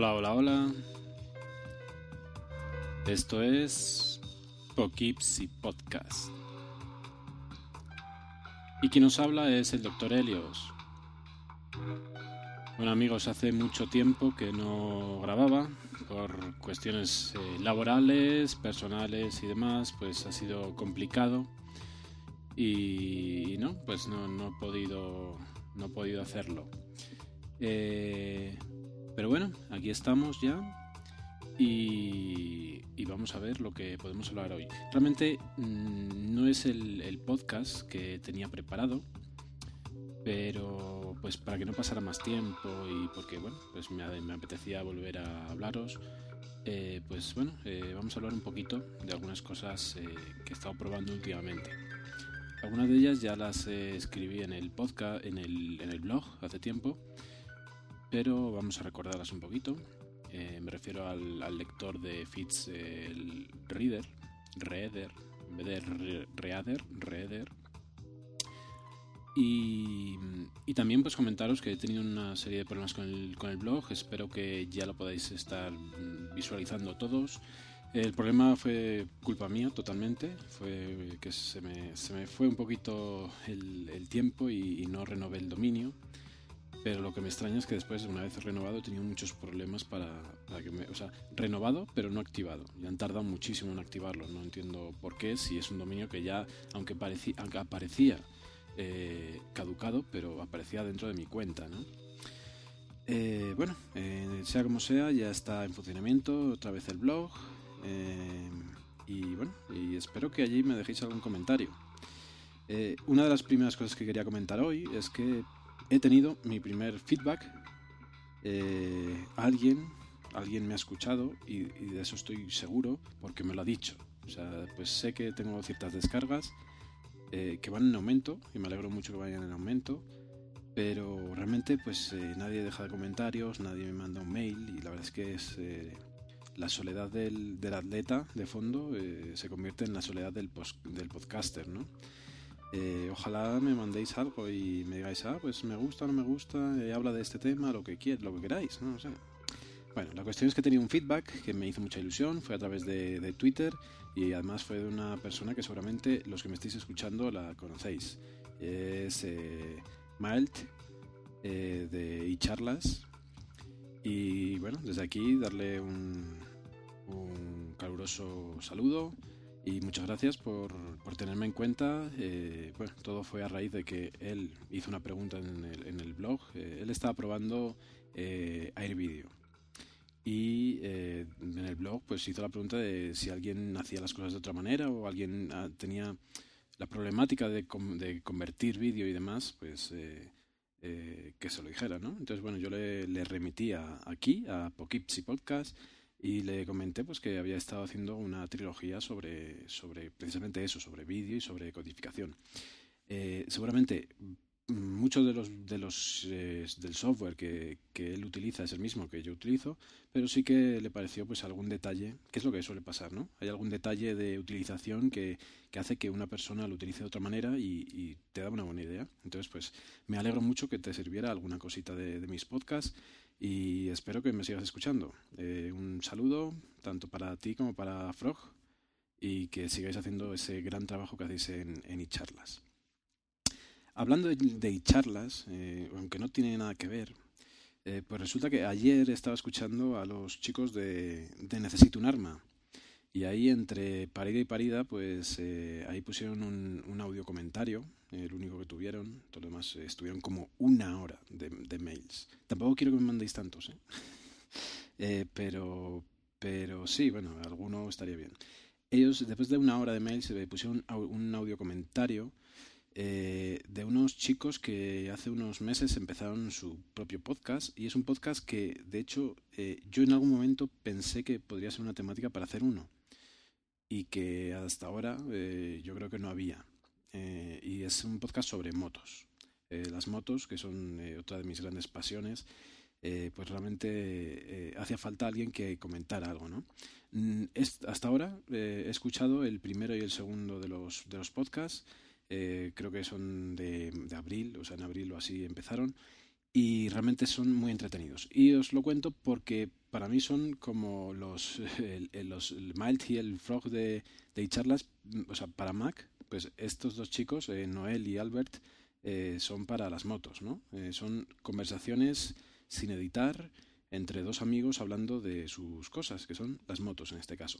Hola, hola, hola. Esto es Poughkeepsie Podcast. Y quien nos habla es el Dr. Helios. Bueno amigos, hace mucho tiempo que no grababa por cuestiones eh, laborales, personales y demás, pues ha sido complicado y, no, pues no, no, he podido no he podido hacerlo. Eh, pero bueno, aquí estamos ya y, vamos a ver lo que podemos hablar hoy. Realmente mm, no es el, podcast que tenía preparado, pero pues para que no pasara más tiempo y porque bueno, pues me, apetecía volver a hablaros, eh, pues bueno, eh, vamos a hablar un poquito de algunas cosas eh, que he estado probando últimamente. Algunas de ellas ya las escribí en el podcast, en el, en el blog hace tiempo pero vamos a recordarlas un poquito. Eh, me refiero al, lector de Fitz el Reader, Reader, en vez de Reader, Reader. Y, también pues comentaros que he tenido una serie de problemas con el, con el blog, espero que ya lo podáis estar visualizando todos. El problema fue culpa mía totalmente, fue que se me, se me fue un poquito el, tiempo y no renové el dominio. Pero lo que me extraña es que después, una vez renovado, he tenido muchos problemas para. O sea, renovado, pero no activado. Y han tardado muchísimo en activarlo. No entiendo por qué, si es un dominio que ya, aunque, parecía, aunque aparecía eh, caducado, pero aparecía dentro de mi cuenta, ¿no? Eh, bueno, eh, sea como sea, ya está en funcionamiento otra vez el blog. y bueno, y espero que allí me dejéis algún comentario. una de las primeras cosas que quería comentar hoy es que he tenido mi primer feedback. Eh, alguien, alguien me ha escuchado y, de eso estoy seguro porque me lo ha dicho. O sea, pues sé que tengo ciertas descargas eh, que van en aumento y me alegro mucho que vayan en aumento. Pero realmente pues eh, nadie deja de comentarios, nadie me manda un mail y la verdad es que es la soledad del, del, atleta de fondo se convierte en la soledad del, del podcaster, ¿no? Eh, ojalá me mandéis algo y me digáis, ah, pues me gusta, no me gusta, eh, habla de este tema, lo que quieras, lo que queráis, ¿no? bueno, la cuestión es que tenía un feedback que me hizo mucha ilusión, fue a través de, Twitter y además fue de una persona que seguramente los que me estáis escuchando la conocéis. Es eh, eh de iCharlas y bueno, desde aquí darle un, un caluroso saludo y muchas gracias por, por tenerme en cuenta. Eh, todo fue a raíz de que él hizo una pregunta en el, en el blog. Eh, él estaba probando eh, AirVideo. Y eh, en el blog pues hizo la pregunta de si alguien hacía las cosas de otra manera o alguien ah, tenía la problemática de, de convertir vídeo y demás, pues que se lo dijera, ¿no? Entonces, bueno, yo le, le remití aquí, a Poughkeepsie Podcast, y le comenté pues que había estado haciendo una trilogía sobre, sobre precisamente eso, sobre vídeo y sobre codificación. Eh, seguramente muchos de los, de los eh, del software que, que, él utiliza es el mismo que yo utilizo, pero sí que le pareció pues algún detalle, que es lo que suele pasar, ¿no? Hay algún detalle de utilización que, que hace que una persona lo utilice de otra manera y, y, te da una buena idea. Entonces, pues me alegro mucho que te sirviera alguna cosita de, de mis podcasts y espero que me sigas escuchando. Eh, un saludo tanto para ti como para Frog y que sigáis haciendo ese gran trabajo que hacéis en, en iCharlas. Hablando de, de iCharlas, eh, aunque no tiene nada que ver, eh, pues resulta que ayer estaba escuchando a los chicos de, de Necesito un arma. Y ahí entre parida y parida, pues eh, ahí pusieron un, un, audio comentario, el único que tuvieron, todo lo demás estuvieron como una hora de, mails. Tampoco quiero que me mandéis tantos, ¿eh? eh pero, pero sí, bueno, alguno estaría bien. Ellos, después de una hora de mails, pusieron un audio comentario eh, de unos chicos que hace unos meses empezaron su propio podcast y es un podcast que, de hecho, eh, yo en algún momento pensé que podría ser una temática para hacer uno y que hasta ahora eh, yo creo que no había. Eh, y es un podcast sobre motos. Eh, las motos, que son eh, otra de mis grandes pasiones, pues realmente hacía falta alguien que comentara algo, ¿no? Mm, es, hasta ahora he escuchado el primero y el segundo de los, de los podcasts, creo que son de, abril, o sea, en abril o así empezaron, y realmente son muy entretenidos. Y os lo cuento porque para mí son como los, el, los Mild y el Frog de, de charlas, o sea, para Mac, pues estos dos chicos, eh, Noel y Albert, eh, son para las motos, ¿no? Eh, son conversaciones sin editar entre dos amigos hablando de sus cosas, que son las motos en este caso.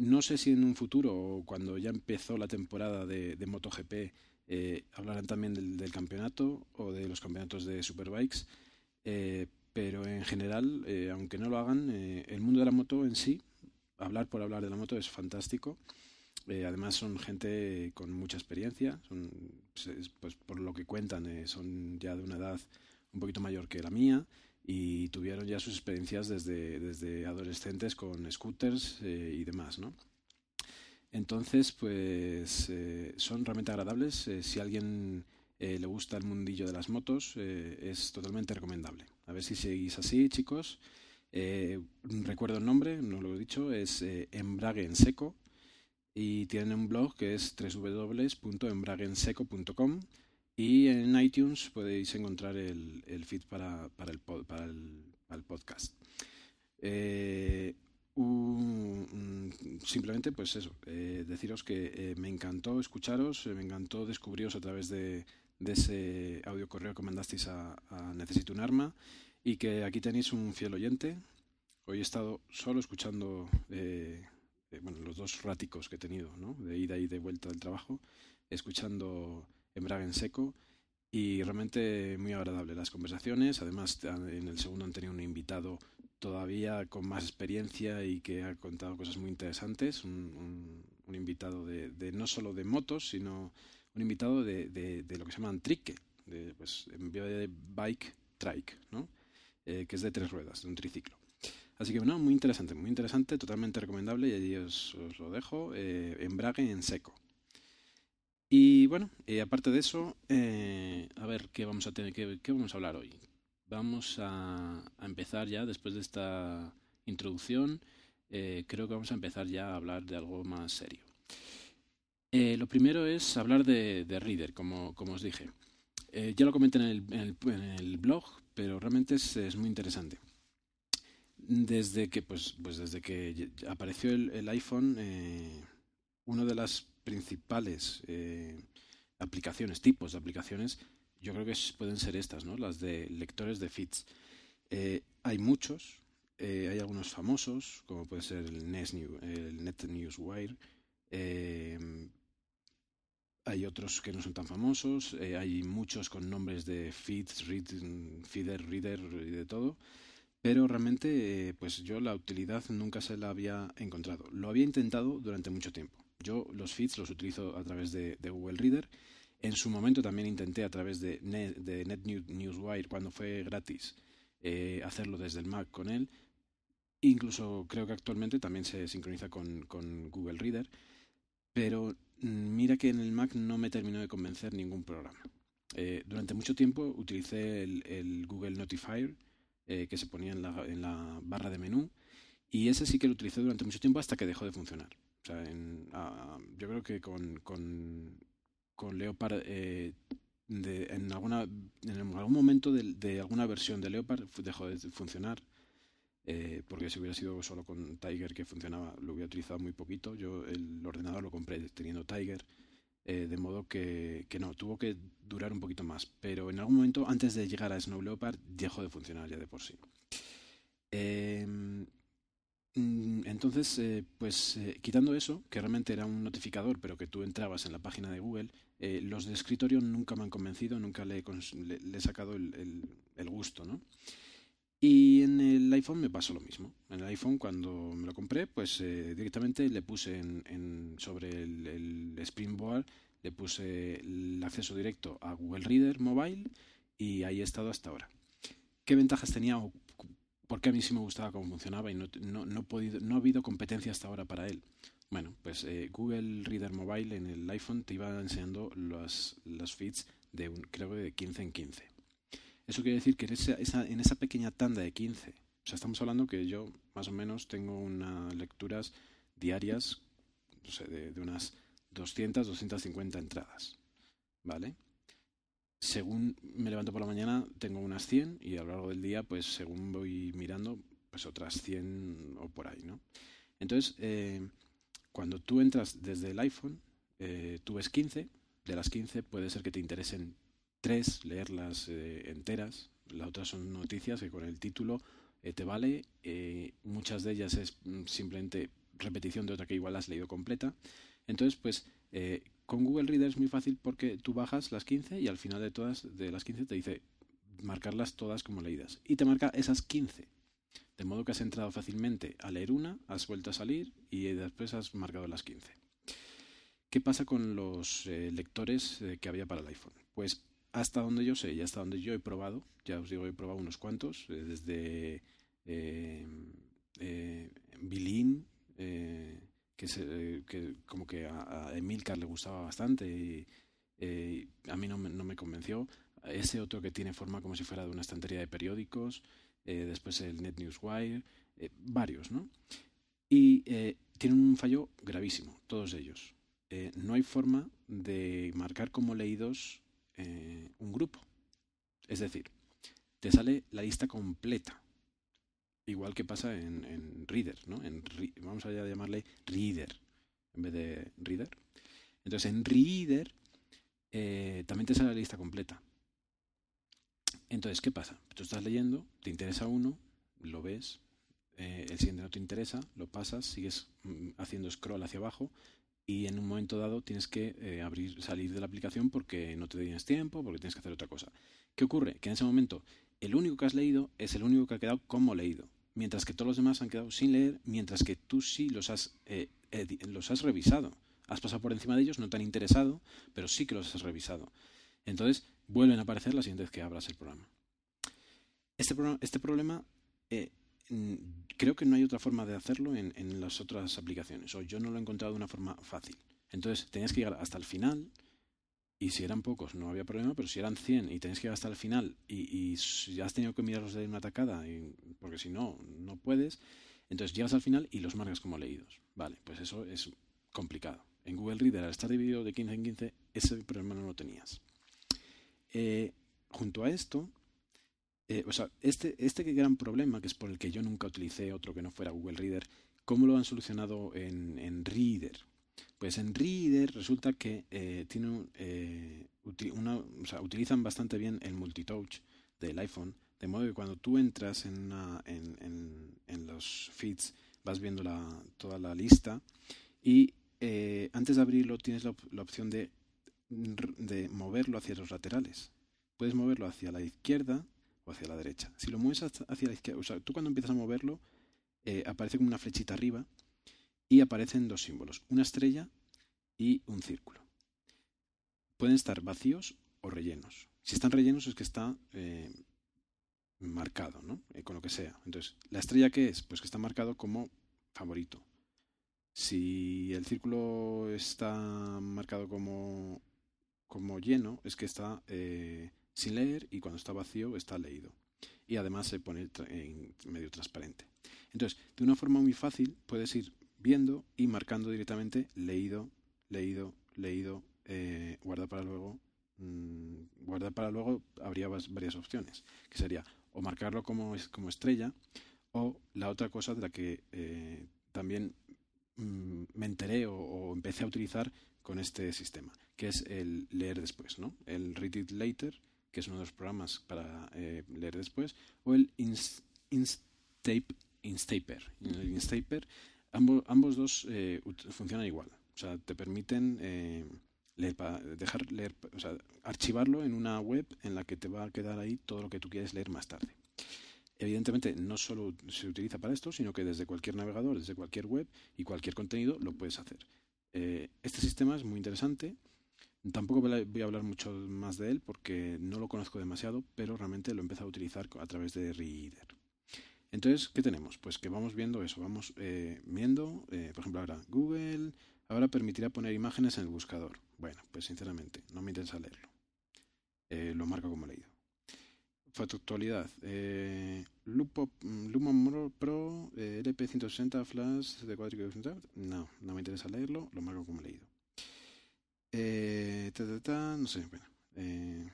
no sé si en un futuro o cuando ya empezó la temporada de, de MotoGP hablarán también del, del, campeonato o de los campeonatos de Superbikes, pero en general, aunque no lo hagan, el mundo de la moto en sí, hablar por hablar de la moto es fantástico eh, además son gente con mucha experiencia, son, pues, pues por lo que cuentan, eh, son ya de una edad un poquito mayor que la mía y tuvieron ya sus experiencias desde, desde adolescentes con scooters eh, y demás, ¿no? Entonces, pues son realmente agradables. si a alguien le gusta el mundillo de las motos, es totalmente recomendable. A ver si seguís así, chicos. recuerdo el nombre, no lo he dicho, es Embrague en Seco y tienen un blog que es www.embragenseco.com y en iTunes podéis encontrar el, el feed para, para, el, para, el, podcast. Eh, simplemente, pues eso, eh, deciros que eh, me encantó escucharos, me encantó descubriros a través de, de ese audio correo que mandasteis a Necesito un arma y que aquí tenéis un fiel oyente. Hoy he estado solo escuchando bueno, los dos ráticos que he tenido, ¿no? de ida y de vuelta del trabajo, escuchando Embrague en seco y realmente muy agradable las conversaciones. Además, en el segundo han tenido un invitado todavía con más experiencia y que ha contado cosas muy interesantes. Un, invitado de, no solo de motos, sino un invitado de, de, lo que se llaman trique, pues, en vez de bike, trike, ¿no? Eh, que es de tres ruedas, de un triciclo. Así que bueno, muy interesante, muy interesante, totalmente recomendable y allí os, lo dejo, eh, embrague en seco. Y bueno, eh, aparte de eso, eh, a ver qué vamos a tener, qué, vamos a hablar hoy. Vamos a, empezar ya después de esta introducción. creo que vamos a empezar ya a hablar de algo más serio. lo primero es hablar de, Reader, como, os dije. ya lo comenté en el, blog, pero realmente es muy interesante desde que pues, pues desde que apareció el, iPhone eh, una de las principales eh, aplicaciones tipos de aplicaciones yo creo que pueden ser estas no las de lectores de feeds. Eh, hay muchos hay algunos famosos como puede ser el, Net el NetNewsWire hay otros que no son tan famosos hay muchos con nombres de feeds read, feeder reader y de todo pero realmente eh, pues yo la utilidad nunca se la había encontrado. Lo había intentado durante mucho tiempo. Yo los feeds los utilizo a través de, Google Reader. En su momento también intenté a través de, Net, de NetNewsWire cuando fue gratis eh, hacerlo desde el Mac con él. Incluso creo que actualmente también se sincroniza con, Google Reader. Pero mm, mira que en el Mac no me terminó de convencer ningún programa. Eh, durante mucho tiempo utilicé el Google Notifier eh, que se ponía en la, en la, barra de menú. Y ese sí que lo utilicé durante mucho tiempo hasta que dejó de funcionar. O sea, en, yo creo que con, con, con Leopard, eh, en, alguna, en algún momento de, de, alguna versión de Leopard dejó de funcionar. Eh, porque si hubiera sido solo con Tiger que funcionaba, lo hubiera utilizado muy poquito. Yo el ordenador lo compré teniendo Tiger eh, de modo que, no, tuvo que durar un poquito más, pero en algún momento antes de llegar a Snow Leopard dejó de funcionar ya de por sí. Em, mm, entonces, eh, pues eh, quitando eso, que realmente era un notificador, pero que tú entrabas en la página de Google, los de escritorio nunca me han convencido, nunca le, he sacado el, el gusto, ¿no? Y en el iPhone me pasó lo mismo. En el iPhone cuando me lo compré, pues eh, directamente le puse en, sobre el, Springboard, le puse el acceso directo a Google Reader Mobile y ahí he estado hasta ahora. ¿Qué ventajas tenía? Porque a mí sí me gustaba cómo funcionaba y no, no, podido, no ha habido competencia hasta ahora para él. Bueno, pues eh, Google Reader Mobile en el iPhone te iba enseñando los, los feeds de un, creo que de 15 en 15. Eso quiere decir que en esa, pequeña tanda de 15, o sea, estamos hablando que yo más o menos tengo unas lecturas diarias no sé, de, unas 200, 250 entradas, ¿vale? según me levanto por la mañana tengo unas 100 y a lo largo del día, pues según voy mirando, pues otras 100 o por ahí, ¿no? Entonces, eh, cuando tú entras desde el iPhone, eh, tú ves 15, de las 15 puede ser que te interesen 3, leerlas eh, enteras, las otras son noticias que con el título te vale, muchas de ellas es mm, simplemente repetición de otra que igual has leído completa, entonces pues con Google Reader es muy fácil porque tú bajas las 15 y al final de todas de las 15 te dice marcarlas todas como leídas. Y te marca esas 15 de modo que has entrado fácilmente a leer una, has vuelto a salir y después has marcado las 15. ¿Qué pasa con los eh, lectores eh, que había para el iPhone? Pues hasta donde yo sé y hasta donde yo he probado, ya os digo, he probado unos cuantos, eh, desde eh, Bilin, que, que, como que a, Emilcar le gustaba bastante y a mí no no me convenció. Ese otro que tiene forma como si fuera de una estantería de periódicos. Eh, después el Net eh, varios, ¿no? Y eh, tienen un fallo gravísimo, todos ellos. no hay forma de marcar como leídos un grupo. Es decir, te sale la lista completa. Igual que pasa en, Reader, ¿no? En, vamos a llamarle Reader en vez de Reader. Entonces en Reader también te sale la lista completa. Entonces, ¿qué pasa? Tú estás leyendo, te interesa uno, lo ves, eh, el siguiente no te interesa, lo pasas, sigues mm, haciendo scroll hacia abajo y en un momento dado tienes que eh, abrir, salir de la aplicación porque no te tienes tiempo, porque tienes que hacer otra cosa. ¿Qué ocurre? Que en ese momento el único que has leído es el único que ha quedado como leído, mientras que todos los demás han quedado sin leer, mientras que tú sí los has, eh, los has revisado. Has pasado por encima de ellos, no te han interesado, pero sí que los has revisado. Entonces, vuelven a aparecer la siguiente vez que abras el programa. Este, este problema eh, creo que no hay otra forma de hacerlo en, en, las otras aplicaciones, o yo no lo he encontrado de una forma fácil. Entonces tenías que llegar hasta el final, y si eran pocos no había problema, pero si eran 100 y tenías que llegar hasta el final y, y has tenido que mirarlos de una atacada, porque si no, no puedes, entonces llegas al final y los marcas como leídos. Vale, pues eso es complicado. En Google Reader, al estar dividido de 15 en 15, ese problema no lo tenías. Eh, junto a esto, eh, o sea, este, este gran problema, que es por el que yo nunca utilicé otro que no fuera Google Reader, ¿cómo lo han solucionado en, Reader? Pues en Reader resulta que eh, tiene sea, utilizan bastante bien el multitouch del iPhone, de modo que cuando tú entras en, en, en, los feeds vas viendo la, toda la lista y antes de abrirlo tienes la, la opción de de moverlo hacia los laterales. Puedes moverlo hacia la izquierda hacia la derecha. Si lo mueves hacia la izquierda, o sea, tú cuando empiezas a moverlo, eh, aparece como una flechita arriba y aparecen dos símbolos, una estrella y un círculo. Pueden estar vacíos o rellenos. Si están rellenos es que está eh, marcado, ¿no? Eh, con lo que sea. Entonces, ¿la estrella qué es? Pues que está marcado como favorito. Si el círculo está marcado como como lleno es que está sin leer y cuando está vacío está leído. Y además se pone en medio transparente. Entonces, de una forma muy fácil puedes ir viendo y marcando directamente leído, leído, leído, eh, guarda para luego. Mmm, guardar para luego habría varias opciones, que sería o marcarlo como, como estrella o la otra cosa de la que eh, también mm, me enteré o, empecé a utilizar con este sistema, que es el leer después, ¿no? El Read It Later, que es uno de los programas para eh, leer después, o el Instape, Instaper. Ambos, ambos dos eh, funcionan igual. O sea, te permiten eh, dejar leer, o sea, archivarlo en una web en la que te va a quedar ahí todo lo que tú quieres leer más tarde. Evidentemente no solo se utiliza para esto, sino que desde cualquier navegador, desde cualquier web y cualquier contenido lo puedes hacer. Este sistema es muy interesante. Tampoco voy a hablar mucho más de él porque no lo conozco demasiado, pero realmente lo he empezado a utilizar a través de Reader. Entonces, ¿qué tenemos? Pues que vamos viendo eso, vamos eh, viendo, eh, por ejemplo, ahora Google ahora permitirá poner imágenes en el buscador. Bueno, pues sinceramente, no me interesa leerlo. lo marco como leído. Factualidad. Eh, Lupo, Lumon Pro eh, LP160 Flash de 4 No, no me interesa leerlo, lo marco como leído. Eh, no sé, bueno. Eh,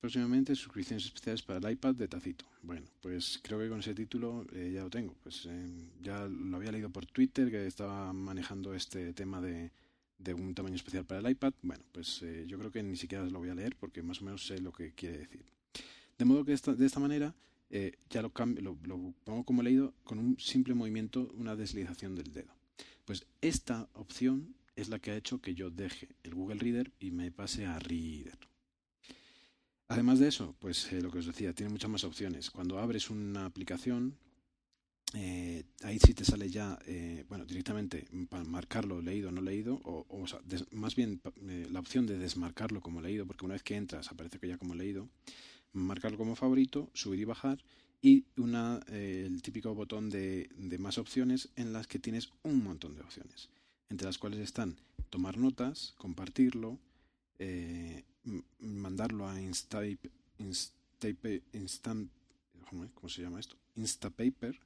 próximamente suscripciones especiales para el iPad de Tacito. Bueno, pues creo que con ese título eh, ya lo tengo. Pues eh, ya lo había leído por Twitter que estaba manejando este tema de, de un tamaño especial para el iPad. Bueno, pues yo creo que ni siquiera lo voy a leer porque más o menos sé lo que quiere decir. De modo que de esta manera ya lo, cambio, lo, lo pongo como leído con un simple movimiento, una deslización del dedo. Pues esta opción es la que ha hecho que yo deje el Google Reader y me pase a Reader. Además de eso, pues eh, lo que os decía, tiene muchas más opciones. Cuando abres una aplicación, eh, ahí sí te sale ya, eh, bueno, directamente para marcarlo leído o no leído, o, más bien la opción de desmarcarlo como leído, porque una vez que entras aparece que ya como leído, marcarlo como favorito, subir y bajar, y una, el típico botón de, de más opciones en las que tienes un montón de opciones, entre las cuales están tomar notas, compartirlo, eh, mandarlo a Instapaper, Instant, ¿cómo se llama esto? Instapaper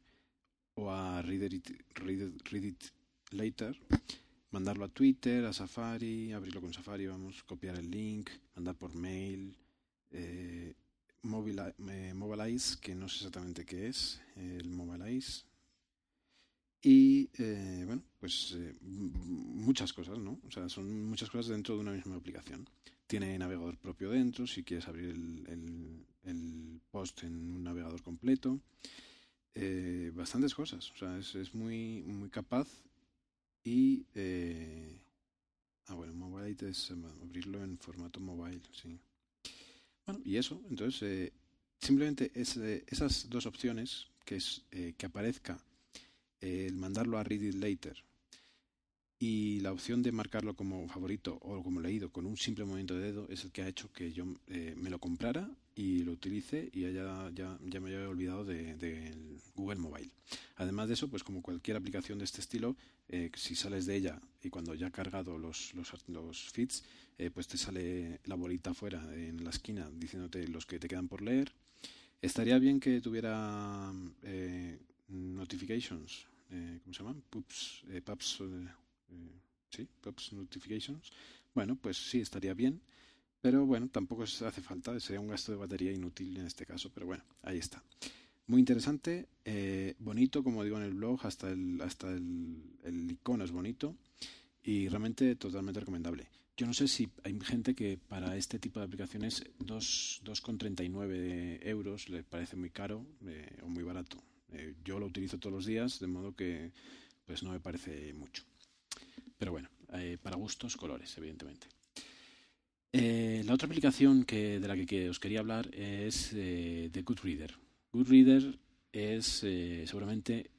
o a Read It, Later, mandarlo a Twitter, a Safari, abrirlo con Safari, vamos, copiar el link, mandar por mail, eh, eh, Mobilize, que no sé exactamente qué es, el Mobilize. Y eh, bueno, pues muchas cosas, ¿no? O sea, son muchas cosas dentro de una misma aplicación. Tiene navegador propio dentro, si quieres abrir el, el, post en un navegador completo. Eh, bastantes cosas, o sea, es, es muy, muy capaz y... Eh, ah, bueno, mobile es abrirlo en formato mobile, sí. Bueno, y eso, entonces, eh, simplemente es, esas dos opciones, que es que aparezca el mandarlo a Read It Later y la opción de marcarlo como favorito o como leído con un simple movimiento de dedo es el que ha hecho que yo eh, me lo comprara y lo utilice y ya, ya, ya me haya olvidado de, Google Mobile. Además de eso, pues como cualquier aplicación de este estilo, eh, si sales de ella y cuando ya ha cargado los, los, los feeds, eh, pues te sale la bolita afuera en la esquina diciéndote los que te quedan por leer. Estaría bien que tuviera notifications, ¿cómo se llaman? Pups, pups eh, sí, Pops Notifications. Bueno, pues sí, estaría bien. Pero bueno, tampoco hace falta, sería un gasto de batería inútil en este caso, pero bueno, ahí está. Muy interesante, eh, bonito, como digo en el blog, hasta el, hasta el, el icono es bonito y realmente totalmente recomendable. Yo no sé si hay gente que para este tipo de aplicaciones 2,39 euros le parece muy caro eh, o muy barato. Yo lo utilizo todos los días, de modo que pues no me parece mucho. Pero bueno, eh, para gustos, colores, evidentemente. Eh, la otra aplicación que, de la que, os quería hablar es eh, de Goodreader. Goodreader es seguramente,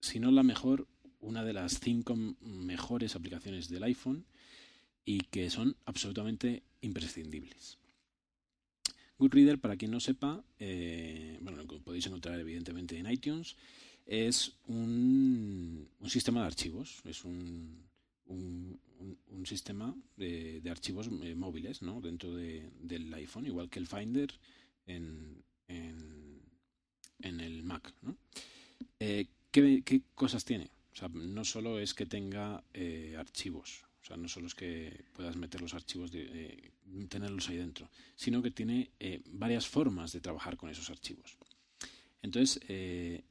si no la mejor, una de las cinco mejores aplicaciones del iPhone y que son absolutamente imprescindibles. Goodreader, para quien no sepa, bueno, lo podéis encontrar evidentemente en iTunes, es un, sistema de archivos, es un, sistema de, archivos eh, móviles ¿no? dentro de, del iPhone, igual que el Finder en, el Mac. Eh, ¿qué, ¿qué, cosas tiene? O sea, no solo es que tenga eh, archivos, o sea, no solo es que puedas meter los archivos, tenerlos ahí dentro, sino que tiene eh, varias formas de trabajar con esos archivos. Entonces, eh,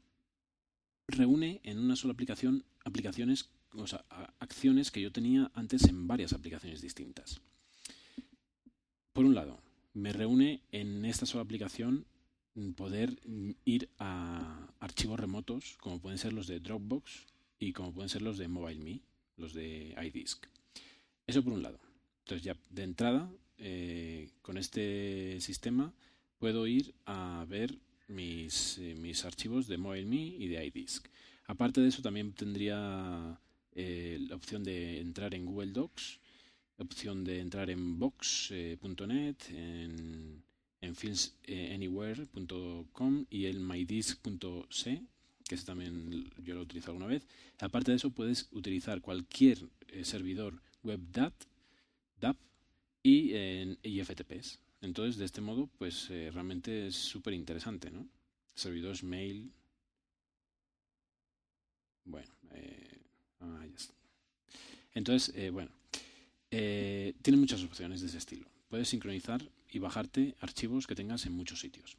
reúne en una sola aplicación aplicaciones, o sea, acciones que yo tenía antes en varias aplicaciones distintas. Por un lado, me reúne en esta sola aplicación poder ir a archivos remotos, como pueden ser los de Dropbox y como pueden ser los de MobileMe, los de iDisk. Eso por un lado. Entonces ya de entrada, eh, con este sistema, puedo ir a ver mis, eh, mis archivos de MobileMe y de iDisk. Aparte de eso, también tendría eh, la opción de entrar en Google Docs, la opción de entrar en box.net, en, en filmsanywhere.com y el mydisk.c, que ese también yo lo he utilizado alguna vez. Aparte de eso, puedes utilizar cualquier servidor web DAT, DAP y, en, y FTPs. Entonces, de este modo, pues eh, realmente es súper interesante, ¿no? Servidores mail. Bueno, eh, ah, está. Entonces, eh, bueno, eh, tiene muchas opciones de ese estilo. puedes sincronizar y bajarte archivos que tengas en muchos sitios.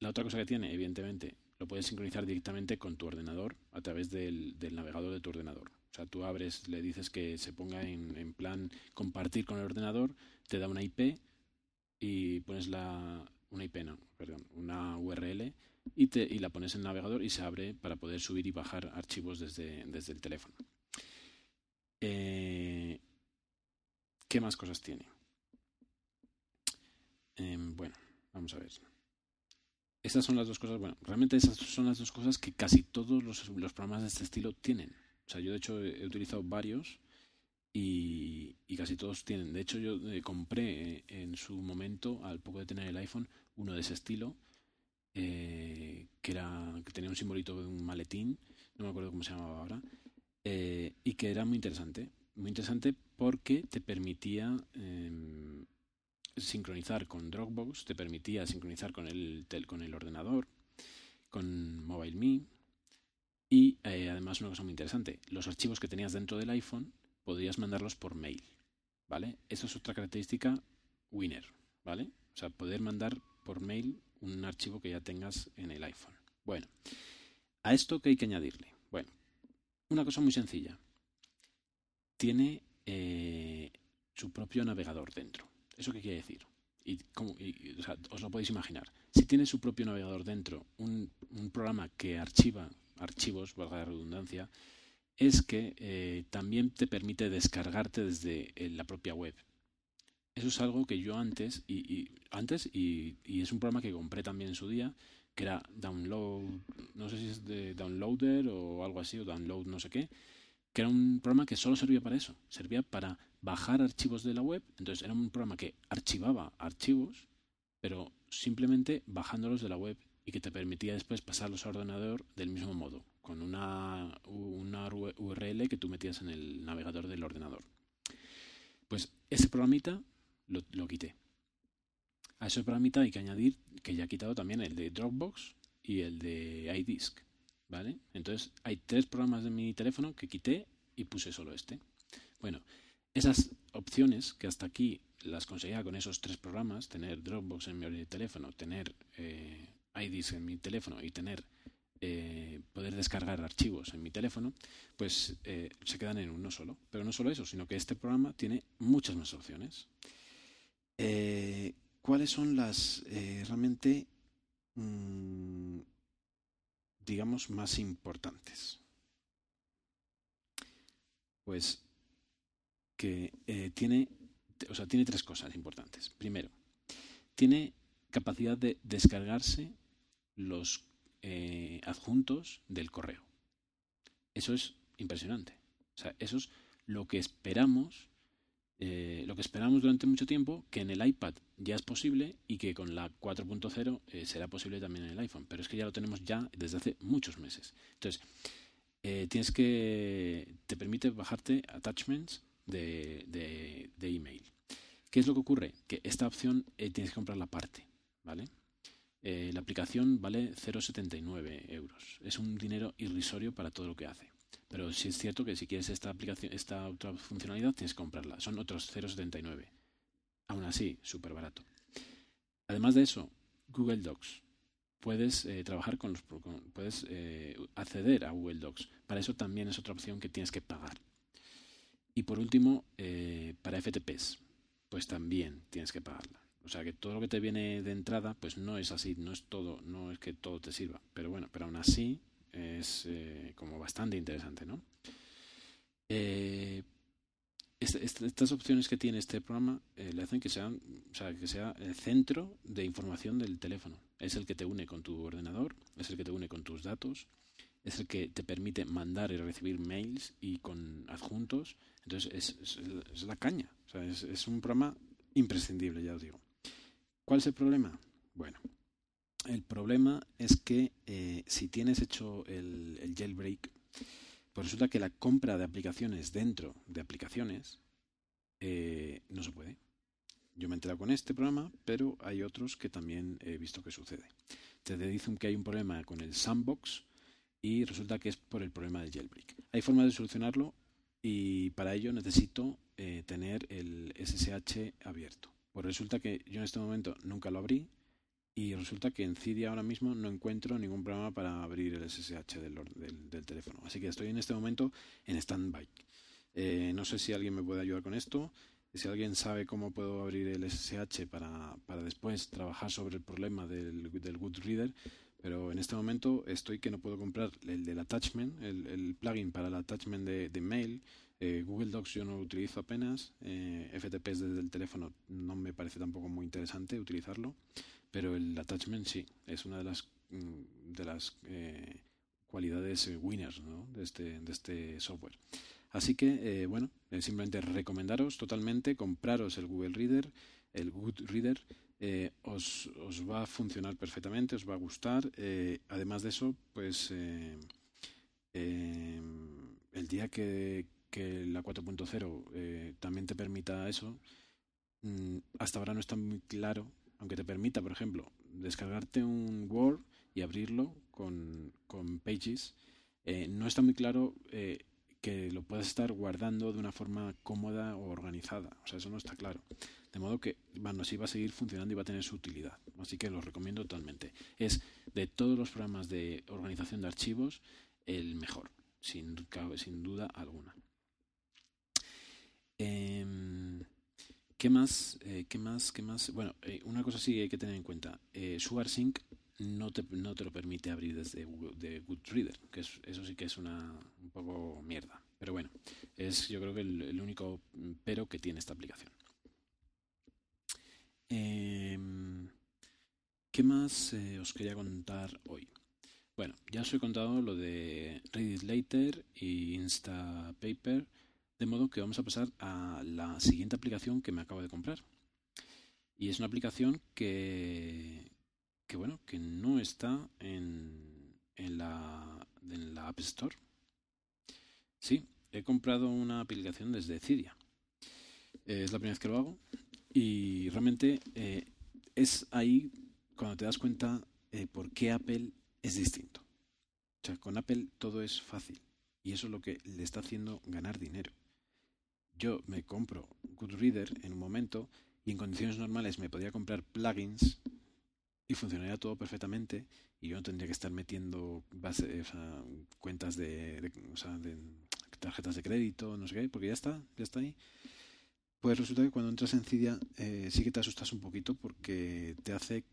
La otra cosa que tiene, evidentemente, lo puedes sincronizar directamente con tu ordenador a través del, navegador de tu ordenador. O sea, tú abres, le dices que se ponga en, plan compartir con el ordenador, te da una IP y pones la, una IP, no, perdón, una URL y, te, y la pones en el navegador y se abre para poder subir y bajar archivos desde, desde el teléfono. Eh, ¿Qué más cosas tiene? Em, bueno, vamos a ver. Esas son las dos cosas, bueno, realmente esas son las dos cosas que casi todos los, programas de este estilo tienen. O sea, yo de hecho he, utilizado varios y, casi todos tienen. De hecho, yo eh, compré eh, en su momento, al poco de tener el iPhone, uno de ese estilo, eh, que, era, que tenía un simbolito de un maletín, no me acuerdo cómo se llamaba ahora, y que era muy interesante. Muy interesante porque te permitía em, sincronizar con Dropbox, te permitía sincronizar con el, con el ordenador, con MobileMe y eh, además una cosa muy interesante, los archivos que tenías dentro del iPhone podrías mandarlos por mail, ¿vale? Eso es otra característica winner, ¿vale? O sea, poder mandar por mail un archivo que ya tengas en el iPhone. Bueno, a esto que hay que añadirle. Bueno, una cosa muy sencilla. Tiene eh, su propio navegador dentro. ¿Eso qué quiere decir? Y, os lo podéis imaginar. Si tiene su propio navegador dentro, un, programa que archiva archivos, valga la redundancia, es que eh, también te permite descargarte desde eh, la propia web. Eso es algo que yo antes, y, antes, y, es un programa que compré también en su día, que era Download, no sé si es de Downloader o algo así, o Download no sé qué, que era un programa que solo servía para eso, servía para bajar archivos de la web, entonces era un programa que archivaba archivos, pero simplemente bajándolos de la web y que te permitía después pasarlos al ordenador del mismo modo, con una, una URL que tú metías en el navegador del ordenador. Pues ese programita lo, lo quité. A ese programita hay que añadir que ya he quitado también el de Dropbox y el de iDisk. ¿Vale? Entonces hay tres programas de mi teléfono que quité y puse solo este. Bueno, esas opciones que hasta aquí las conseguía con esos tres programas, tener Dropbox en mi teléfono, tener eh, IDs en mi teléfono y tener eh, poder descargar archivos en mi teléfono, pues eh, se quedan en uno solo. Pero no solo eso, sino que este programa tiene muchas más opciones. Eh, ¿Cuáles son las realmente, mm, digamos, más importantes? Pues que tiene, o sea, tiene tres cosas importantes. Primero, tiene capacidad de descargarse los eh, adjuntos del correo. Eso es impresionante. Eso es lo que esperamos, eh, lo que esperamos durante mucho tiempo, que en el iPad ya es posible y que con la 4.0 será posible también en el iPhone. Pero es que ya lo tenemos ya desde hace muchos meses. Entonces, tienes que te permite bajarte attachments de, email. ¿Qué es lo que ocurre? Que esta opción eh, tienes que comprar la parte, ¿vale? Eh, la aplicación vale 0,79 euros. Es un dinero irrisorio para todo lo que hace. Pero sí es cierto que si quieres esta aplicación, esta otra funcionalidad, tienes que comprarla. Son otros 0,79. Aún así, súper barato. Además de eso, Google Docs. Puedes eh, trabajar con los, puedes acceder a Google Docs. Para eso también es otra opción que tienes que pagar. Y por último, eh, para FTPs, pues también tienes que pagarla. O sea que todo lo que te viene de entrada, pues no es así, no es todo, no es que todo te sirva. Pero bueno, pero aún así es eh, como bastante interesante, ¿no? Eh, estas opciones que tiene este programa le hacen que, sean, o sea, que sea el centro de información del teléfono. Es el que te une con tu ordenador, es el que te une con tus datos, es el que te permite mandar y recibir mails y con adjuntos. Entonces es, es, la caña. O sea, es, es, un programa imprescindible, ya os digo. ¿Cuál es el problema? Bueno, el problema es que eh, si tienes hecho el, jailbreak, pues resulta que la compra de aplicaciones dentro de aplicaciones eh, no se puede. Yo me he enterado con este programa, pero hay otros que también he visto que sucede. Te dicen que hay un problema con el sandbox, y resulta que es por el problema del jailbreak. Hay formas de solucionarlo y para ello necesito eh, tener el SSH abierto. Pues resulta que yo en este momento nunca lo abrí y resulta que en Cydia ahora mismo no encuentro ningún programa para abrir el SSH del, teléfono. Así que estoy en este momento en stand-by. Eh, no sé si alguien me puede ayudar con esto. Si alguien sabe cómo puedo abrir el SSH para, para después trabajar sobre el problema del, del Goodreader, pero en este momento estoy que no puedo comprar el del attachment, el, plugin para el attachment de, mail. Eh, Google Docs yo no lo utilizo apenas. Eh, FTPs desde el teléfono no me parece tampoco muy interesante utilizarlo. Pero el attachment sí, es una de las, mm, de las eh, cualidades winners de, este, de este software. Así que, eh, bueno, simplemente recomendaros totalmente, compraros el Google Reader, el Good Reader, eh, os, os, va a funcionar perfectamente, os va a gustar. Eh, además de eso, pues el día que, que la 4.0 también te permita eso, mm, hasta ahora no está muy claro, aunque te permita, por ejemplo, descargarte un Word y abrirlo con, con Pages, no está muy claro que lo puedas estar guardando de una forma cómoda o organizada. O sea, eso no está claro. De modo que, bueno, así va a seguir funcionando y va a tener su utilidad. Así que lo recomiendo totalmente. Es de todos los programas de organización de archivos el mejor, sin, sin duda alguna. Em, ¿Qué más? Eh, ¿Qué más? ¿Qué más? Bueno, eh, una cosa sí hay que tener en cuenta. Eh, SugarSync no te, no te lo permite abrir desde de Goodreader, que eso sí que es una un poco mierda. Pero bueno, es yo creo que el, único pero que tiene esta aplicación. Em, ¿Qué más os quería contar hoy? Bueno, ya os he contado lo de Reddit Later y Instapaper, de modo que vamos a pasar a la siguiente aplicación que me acabo de comprar. Y es una aplicación que, que bueno, que no está en, en, la, en la App Store. Sí, he comprado una aplicación desde Cydia. Eh, es la primera vez que lo hago y realmente eh, es ahí cuando te das cuenta eh, por qué Apple es distinto. Con Apple todo es fácil y eso es lo que le está haciendo ganar dinero. Yo me compro Goodreader en un momento y en condiciones normales me podía comprar plugins y funcionaría todo perfectamente y yo no tendría que estar metiendo base, cuentas de, tarjetas de crédito, no sé qué, porque ya está, ya está ahí. Pues resulta que cuando entras en Cydia eh, sí que te asustas un poquito porque te hace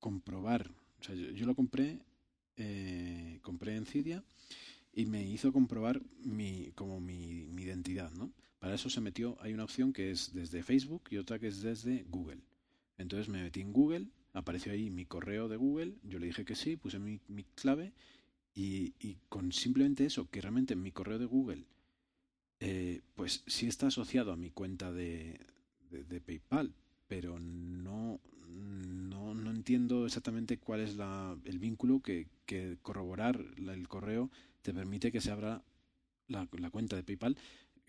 comprobar. O sea, yo, lo compré, eh, compré en Cydia y me hizo comprobar mi, como mi identidad, ¿no? Para eso se metió, hay una opción que es desde Facebook y otra que es desde Google. Entonces me metí en Google apareció ahí mi correo de Google, yo le dije que sí, puse mi, clave y, con simplemente eso, que realmente mi correo de Google, eh, pues sí está asociado a mi cuenta de, PayPal, pero no, no, no, entiendo exactamente cuál es la, el vínculo que, que corroborar el correo te permite que se abra la, cuenta de PayPal,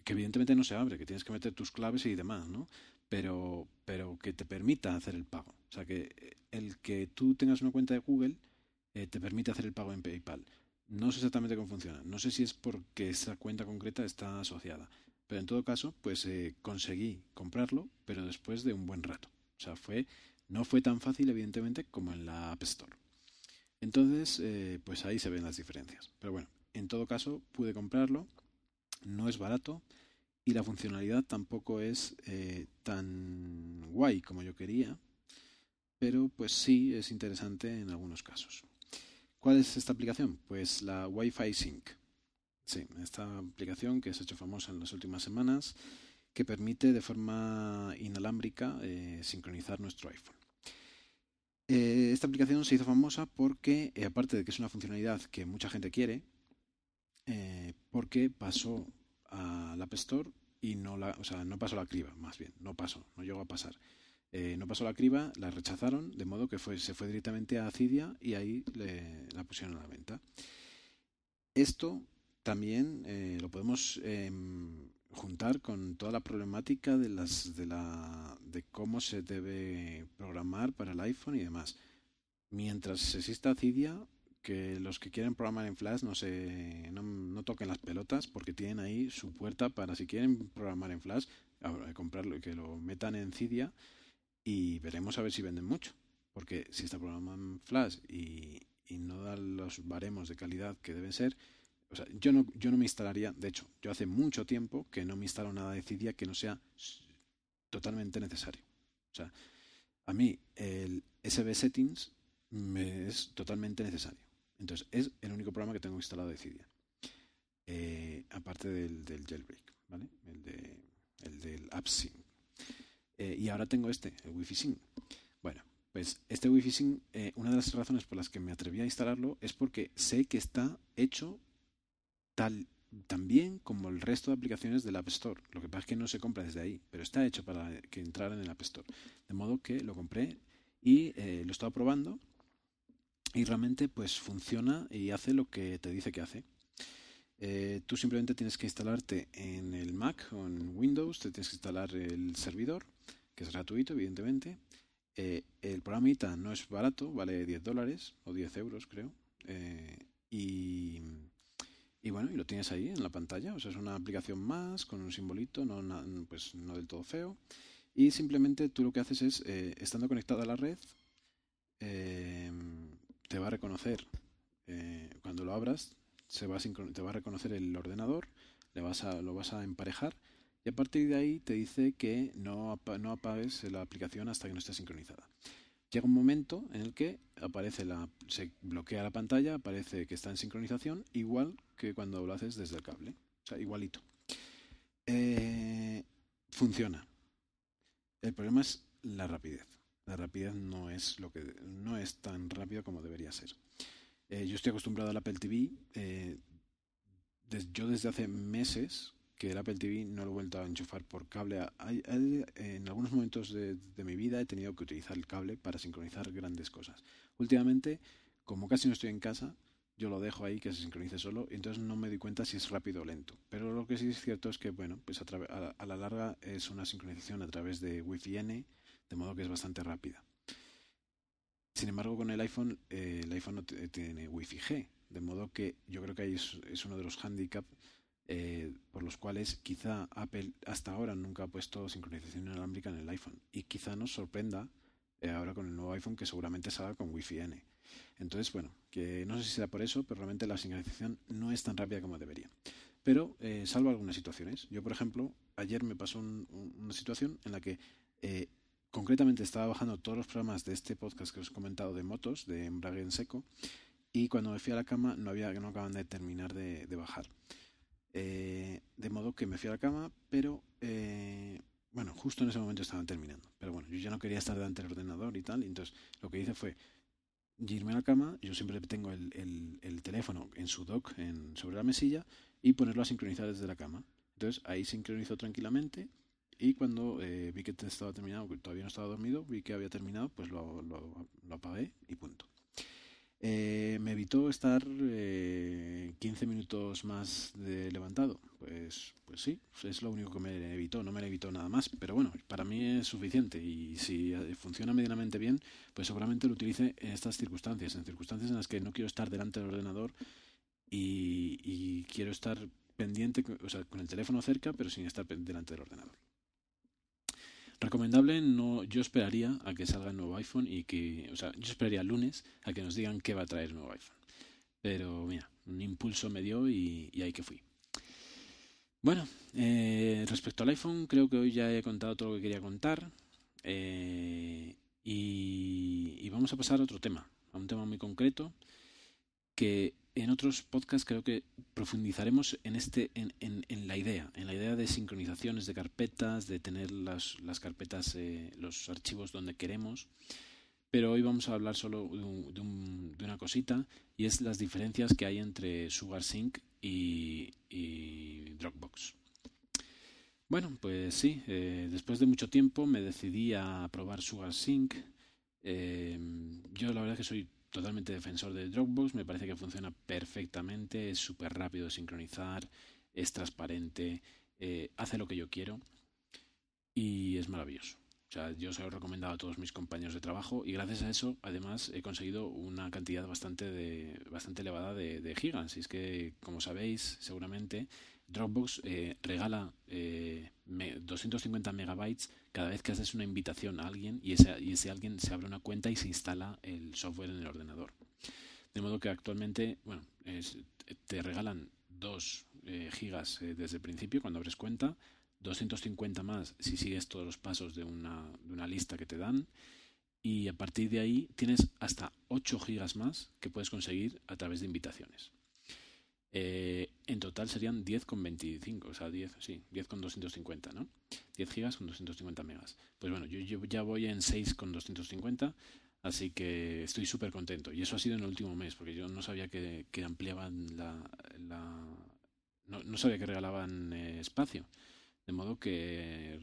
que evidentemente no se abre, que tienes que meter tus claves y demás, ¿no? Pero, pero que te permita hacer el pago. O sea, que el que tú tengas una cuenta de Google eh, te permite hacer el pago en PayPal. No sé exactamente cómo funciona. No sé si es porque esa cuenta concreta está asociada. Pero en todo caso, pues eh, conseguí comprarlo, pero después de un buen rato. O sea, fue, no fue tan fácil, evidentemente, como en la App Store. Entonces, eh, pues ahí se ven las diferencias. Pero bueno, en todo caso, pude comprarlo. No es barato y la funcionalidad tampoco es tan guay como yo quería pero pues sí es interesante en algunos casos. ¿Cuál es esta aplicación? Pues la Wi-Fi Sync. Sí, esta aplicación que se ha hecho famosa en las últimas semanas, que permite de forma inalámbrica eh, sincronizar nuestro iPhone. Eh, esta aplicación se hizo famosa porque, eh, aparte de que es una funcionalidad que mucha gente quiere, porque pasó al App Store y no la, o sea, no pasó la criba, más bien, no pasó, no llegó a pasar. Eh, no pasó la criba, la rechazaron, de modo que fue, se fue directamente a Cydia y ahí le, la pusieron a la venta. Esto también eh, lo podemos em, juntar con toda la problemática de, las, de, la, de cómo se debe programar para el iPhone y demás. Mientras exista Cydia, que los que quieren programar en Flash no, se, no, toquen las pelotas porque tienen ahí su puerta para si quieren programar en Flash, comprarlo y que lo metan en Cydia y veremos a ver si venden mucho. Porque si está programado en Flash y, y no da los baremos de calidad que deben ser, o sea, yo no, yo no me instalaría, de hecho, yo hace mucho tiempo que no me instalo nada de Cydia que no sea totalmente necesario. O sea, a mí el SB Settings me es totalmente necesario. Entonces, es el único programa que tengo instalado de Cydia. Eh, aparte del, jailbreak, ¿vale? El, de, el del AppSync. Eh, y ahora tengo este, el Wi-Fi Sync. Bueno, pues este Wi-Fi Sync, eh, una de las razones por las que me atreví a instalarlo es porque sé que está hecho tal también como el resto de aplicaciones del App Store. Lo que pasa es que no se compra desde ahí, pero está hecho para que entrara en el App Store. De modo que lo compré y lo he estado probando y realmente pues funciona y hace lo que te dice que hace. Eh, tú simplemente tienes que instalarte en el Mac o en Windows, te tienes que instalar el servidor, que es gratuito, evidentemente. Eh, el programita no es barato, vale 10 dólares o 10 euros, creo. y y bueno, y lo tienes ahí en la pantalla. O sea, es una aplicación más con un simbolito, no, pues no del todo feo. Y simplemente tú lo que haces es, eh, estando conectado a la red, eh, te va a reconocer. Eh, cuando lo abras, se va a te va a reconocer el ordenador, le vas a, lo vas a emparejar y a partir de ahí te dice que no, no apagues la aplicación hasta que no esté sincronizada. Llega un momento en el que aparece la, se bloquea la pantalla, aparece que está en sincronización, igual que cuando lo haces desde el cable. O sea, igualito. Eh, funciona. El problema es la rapidez. La rapidez no es lo que no es tan rápido como debería ser. Eh, yo estoy acostumbrado al Apple TV. Eh, yo desde hace meses que el Apple TV no lo he vuelto a enchufar por cable. en algunos momentos de, mi vida he tenido que utilizar el cable para sincronizar grandes cosas. Últimamente, como casi no estoy en casa, yo lo dejo ahí que se sincronice solo y entonces no me doy cuenta si es rápido o lento. Pero lo que sí es cierto es que, bueno, pues a, la larga es una sincronización a través de Wi-Fi N, de modo que es bastante rápida. Sin embargo, con el iPhone, eh, el iPhone no tiene Wi-Fi G, de modo que yo creo que ahí es, uno de los handicaps eh, por los cuales quizá Apple hasta ahora nunca ha puesto sincronización inalámbrica en el iPhone y quizá nos sorprenda eh, ahora con el nuevo iPhone que seguramente salga con Wi-Fi N. Entonces, bueno, que no sé si será por eso, pero realmente la sincronización no es tan rápida como debería. Pero eh, salvo algunas situaciones. Yo, por ejemplo, ayer me pasó una situación en la que concretamente estaba bajando todos los programas de este podcast que os he comentado de motos, de embrague en seco, y cuando me fui a la cama no había no acaban de terminar de bajar. Eh, de modo que me fui a la cama, pero eh, bueno, justo en ese momento estaban terminando. Pero bueno, yo ya no quería estar delante del ordenador y tal, y entonces lo que hice fue irme a la cama, yo siempre tengo el, el, teléfono en su dock en, sobre la mesilla y ponerlo a sincronizar desde la cama. Entonces ahí sincronizó tranquilamente y cuando eh, vi que estaba terminado, que todavía no estaba dormido, vi que había terminado, pues lo, apagué y punto. Eh, me evitó estar eh, 15 minutos más de levantado. Pues, pues sí, es lo único que me evitó, no me evitó nada más. Pero bueno, para mí es suficiente y si eh, funciona medianamente bien, pues seguramente lo utilice en estas circunstancias, en circunstancias en las que no quiero estar delante del ordenador y, y quiero estar pendiente, o sea, con el teléfono cerca, pero sin estar delante del ordenador. Recomendable, no, yo esperaría a que salga el nuevo iPhone y que, o sea, yo esperaría el lunes a que nos digan qué va a traer el nuevo iPhone. Pero mira, un impulso me dio y, ahí que fui. Bueno, eh, respecto al iPhone, creo que hoy ya he contado todo lo que quería contar. Eh, y, y, vamos a pasar a otro tema, a un tema muy concreto que en otros podcasts creo que profundizaremos en este en, la idea en la idea de sincronizaciones de carpetas de tener las, carpetas eh, los archivos donde queremos. Pero hoy vamos a hablar solo de, una cosita y es las diferencias que hay entre SugarSync y, y Dropbox. Bueno pues sí eh, después de mucho tiempo me decidí a probar SugarSync eh, yo la verdad que soy totalmente defensor de Dropbox, me parece que funciona perfectamente, es súper rápido de sincronizar, es transparente, eh, hace lo que yo quiero y es maravilloso. O sea, yo se lo he recomendado a todos mis compañeros de trabajo y gracias a eso, además, he conseguido una cantidad bastante de bastante elevada de, gigas. Y es que, como sabéis, seguramente Dropbox eh, regala 250 eh, megabytes cada vez que haces una invitación a alguien y ese, y ese alguien se abre una cuenta y se instala el software en el ordenador. De modo que actualmente, bueno, te regalan 2 eh, gigas desde el principio cuando abres cuenta 250 más si sigues todos los pasos de una, de una lista que te dan y a partir de ahí tienes hasta 8 gigas más que puedes conseguir a través de invitaciones. Eh, en total serían 10,25, o sea, 10, sí, 10 con 250, ¿no? 10 gigas con 250 megas. Pues bueno, yo, ya voy en 6 con 250, así que estoy súper contento. Y eso ha sido en el último mes, porque yo no sabía que, ampliaban la... no, sabía que regalaban eh, espacio. De modo que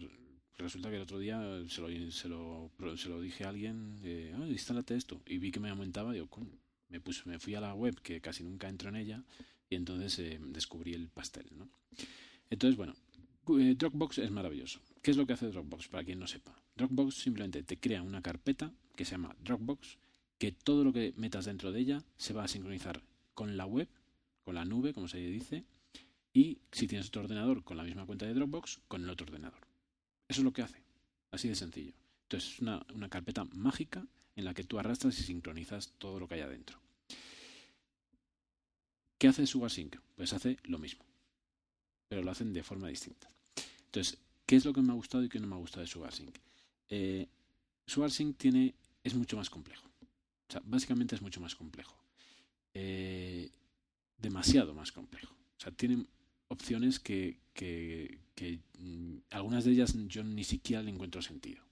resulta que el otro día se lo, se lo, se lo dije a alguien, eh, ah, instálate esto, y vi que me aumentaba, digo, me, puse, me fui a la web, que casi nunca entro en ella, y entonces eh, descubrí el pastel. Entonces, bueno, eh, Dropbox es maravilloso. ¿Qué es lo que hace Dropbox? Para quien no sepa. Dropbox simplemente te crea una carpeta que se llama Dropbox, que todo lo que metas dentro de ella se va a sincronizar con la web, con la nube, como se dice, y si tienes otro ordenador con la misma cuenta de Dropbox, con el otro ordenador. Eso es lo que hace. Así de sencillo. Entonces es una, carpeta mágica en la que tú arrastras y sincronizas todo lo que hay adentro. ¿Qué hace SugarSync? Pues hace lo mismo, pero lo hacen de forma distinta. Entonces, ¿qué es lo que me ha gustado y qué no me ha gustado de SugarSync? Eh, SugarSync tiene, es mucho más complejo. O sea, básicamente es mucho más complejo. Eh, demasiado más complejo. O sea, tiene opciones que, mm, algunas de ellas yo ni siquiera le encuentro sentido.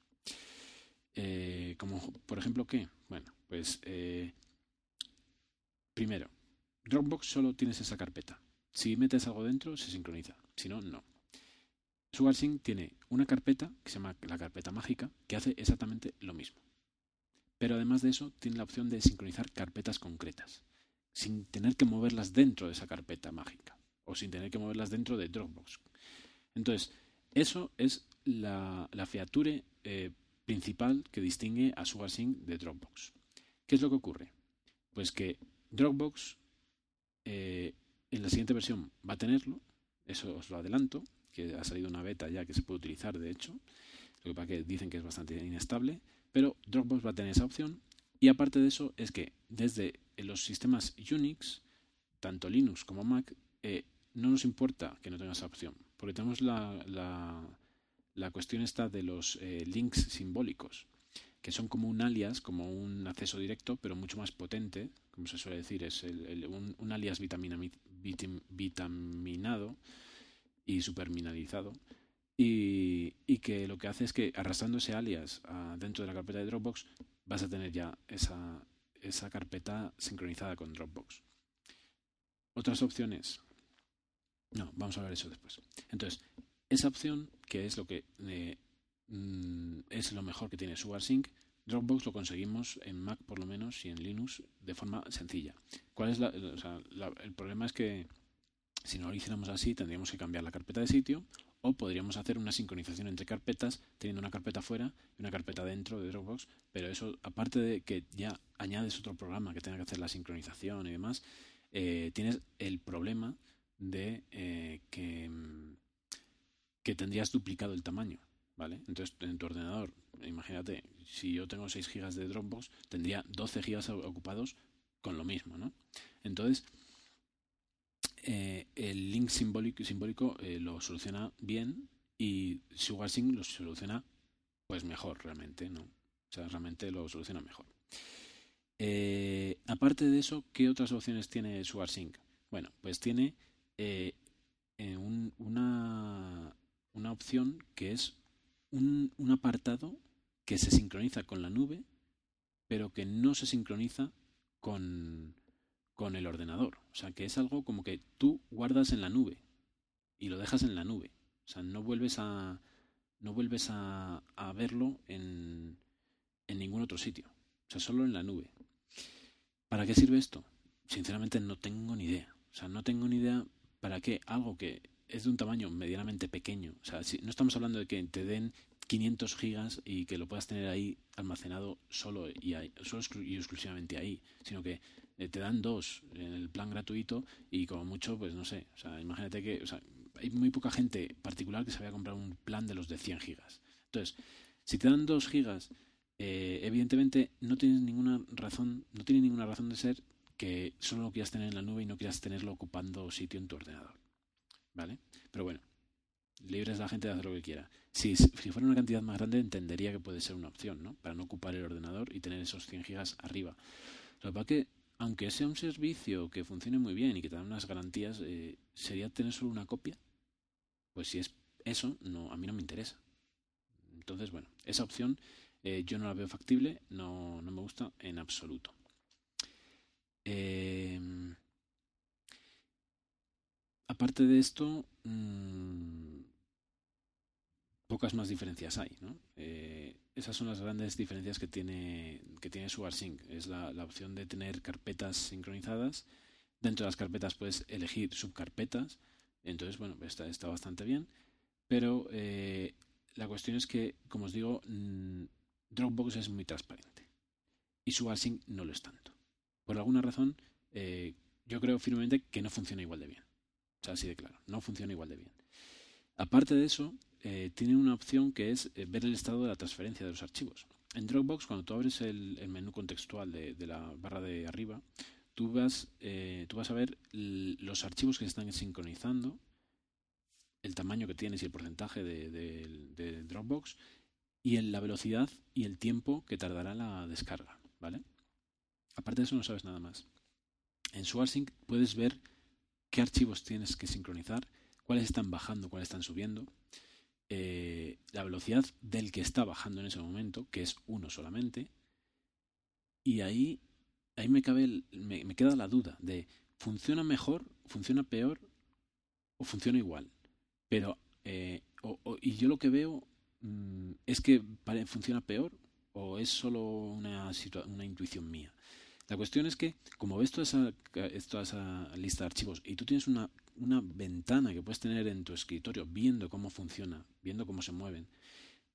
Eh, como por ejemplo qué? Bueno, pues eh, primero, Dropbox solo tienes esa carpeta. Si metes algo dentro, se sincroniza. Si no, no. SugarSync tiene una carpeta que se llama la carpeta mágica que hace exactamente lo mismo. Pero además de eso, tiene la opción de sincronizar carpetas concretas, sin tener que moverlas dentro de esa carpeta mágica o sin tener que moverlas dentro de Dropbox. Entonces, eso es la, feature eh, principal que distingue a SugarSync de Dropbox. ¿Qué es lo que ocurre? Pues que Dropbox eh, en la siguiente versión va a tenerlo, eso os lo adelanto, que ha salido una beta ya que se puede utilizar de hecho, lo que pasa que dicen que es bastante inestable, pero Dropbox va a tener esa opción y aparte de eso es que desde los sistemas Unix, tanto Linux como Mac, eh, no nos importa que no tenga esa opción, porque tenemos la, la, cuestión esta de los eh, links simbólicos, que son como un alias, como un acceso directo, pero mucho más potente, como se suele decir, es un, alias vitaminado y superminalizado, y, y, que lo que hace es que arrastrando ese alias ah, dentro de la carpeta de Dropbox vas a tener ya esa, esa carpeta sincronizada con Dropbox. Otras opciones, no, vamos a ver eso después. Entonces, esa opción, que es lo que eh, mm, es lo mejor que tiene SugarSync, Dropbox lo conseguimos en Mac por lo menos y en Linux de forma sencilla. ¿Cuál es el problema es que si no lo hiciéramos así tendríamos que cambiar la carpeta de sitio o podríamos hacer una sincronización entre carpetas teniendo una carpeta fuera y una carpeta dentro de Dropbox, pero eso aparte de que ya añades otro programa que tenga que hacer la sincronización y demás, eh, tienes el problema de eh, que, mm, que tendrías duplicado el tamaño. ¿Vale? Entonces, en tu ordenador, imagínate, si yo tengo 6 GB de Dropbox, tendría 12 GB ocupados con lo mismo, ¿no? Entonces, eh, el link simbólico, simbólico eh, lo soluciona bien y SugarSync lo soluciona pues mejor realmente, ¿no? O sea, realmente lo soluciona mejor. aparte de eso, ¿qué otras opciones tiene SugarSync? Bueno, pues tiene eh, una, una opción que es un, un apartado que se sincroniza con la nube, pero que no se sincroniza con, con el ordenador. O sea, que es algo como que tú guardas en la nube y lo dejas en la nube. O sea, no vuelves a no vuelves a, a verlo en, en ningún otro sitio. O sea, solo en la nube. ¿Para qué sirve esto? Sinceramente no tengo ni idea. O sea, no tengo ni idea para qué algo que es de un tamaño medianamente pequeño. O sea, si, no estamos hablando de que te den 500 gigas y que lo puedas tener ahí almacenado solo y, solo y exclusivamente ahí, sino que eh, te dan dos en el plan gratuito y como mucho, pues no sé, o sea, imagínate que o sea, hay muy poca gente particular que se vaya a comprar un plan de los de 100 gigas. Entonces, si te dan 2 gigas, eh, evidentemente no tienes ninguna razón, no tiene ninguna razón de ser que solo lo quieras tener en la nube y no quieras tenerlo ocupando sitio en tu ordenador. ¿Vale? Pero bueno, libres la gente de hacer lo que quiera. Si, si fuera una cantidad más grande, entendería que puede ser una opción, ¿no? Para no ocupar el ordenador y tener esos 100 gigas arriba. Lo que pasa que, aunque sea un servicio que funcione muy bien y que te da unas garantías, eh, ¿sería tener solo una copia? Pues si es eso, no, a mí no me interesa. Entonces, bueno, esa opción eh, yo no la veo factible, no, no me gusta en absoluto. Eh, aparte de esto, mmm, pocas más diferencias hay. Eh, esas son las grandes diferencias que tiene, que tiene. Es la, opción de tener carpetas sincronizadas. Dentro de las carpetas puedes elegir subcarpetas. Entonces, bueno, está, está bastante bien. Pero eh, la cuestión es que, como os digo, mm, Dropbox es muy transparente. Y SugarSync no lo es tanto. Por alguna razón, eh, yo creo firmemente que no funciona igual de bien. O sea, así de claro, no funciona igual de bien. Aparte de eso, eh, tiene una opción que es eh, ver el estado de la transferencia de los archivos. En Dropbox, cuando tú abres el, menú contextual de, la barra de arriba, tú vas, eh, tú vas a ver los archivos que se están sincronizando, el tamaño que tienes y el porcentaje de, Dropbox, y la velocidad y el tiempo que tardará la descarga, ¿vale? Aparte de eso no sabes nada más. En SuarSync puedes ver qué archivos tienes que sincronizar, cuáles están bajando, cuáles están subiendo, eh, la velocidad del que está bajando en ese momento, que es uno solamente, y ahí, ahí me, cabe me, queda la duda de ¿funciona mejor, funciona peor o funciona igual? Pero, eh, y yo lo que veo mm, es que funciona peor o es solo una, una intuición mía. La cuestión es que, como ves toda esa, lista de archivos y tú tienes una una ventana que puedes tener en tu escritorio viendo cómo funciona, viendo cómo se mueven,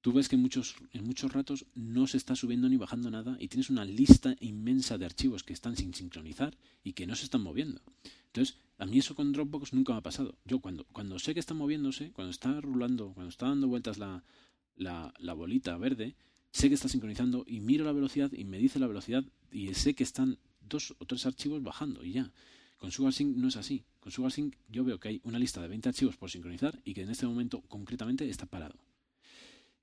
tú ves que en muchos, en muchos ratos no se está subiendo ni bajando nada y tienes una lista inmensa de archivos que están sin sincronizar y que no se están moviendo. Entonces, a mí eso con Dropbox nunca me ha pasado. Yo cuando, cuando sé que está moviéndose, cuando está rulando, cuando está dando vueltas la, la, la bolita verde, sé que está sincronizando y miro la velocidad y me dice la velocidad y sé que están dos o tres archivos bajando y ya. Con SugarSync no es así. Con SugarSync yo veo que hay una lista de 20 archivos por sincronizar y que en este momento concretamente está parado.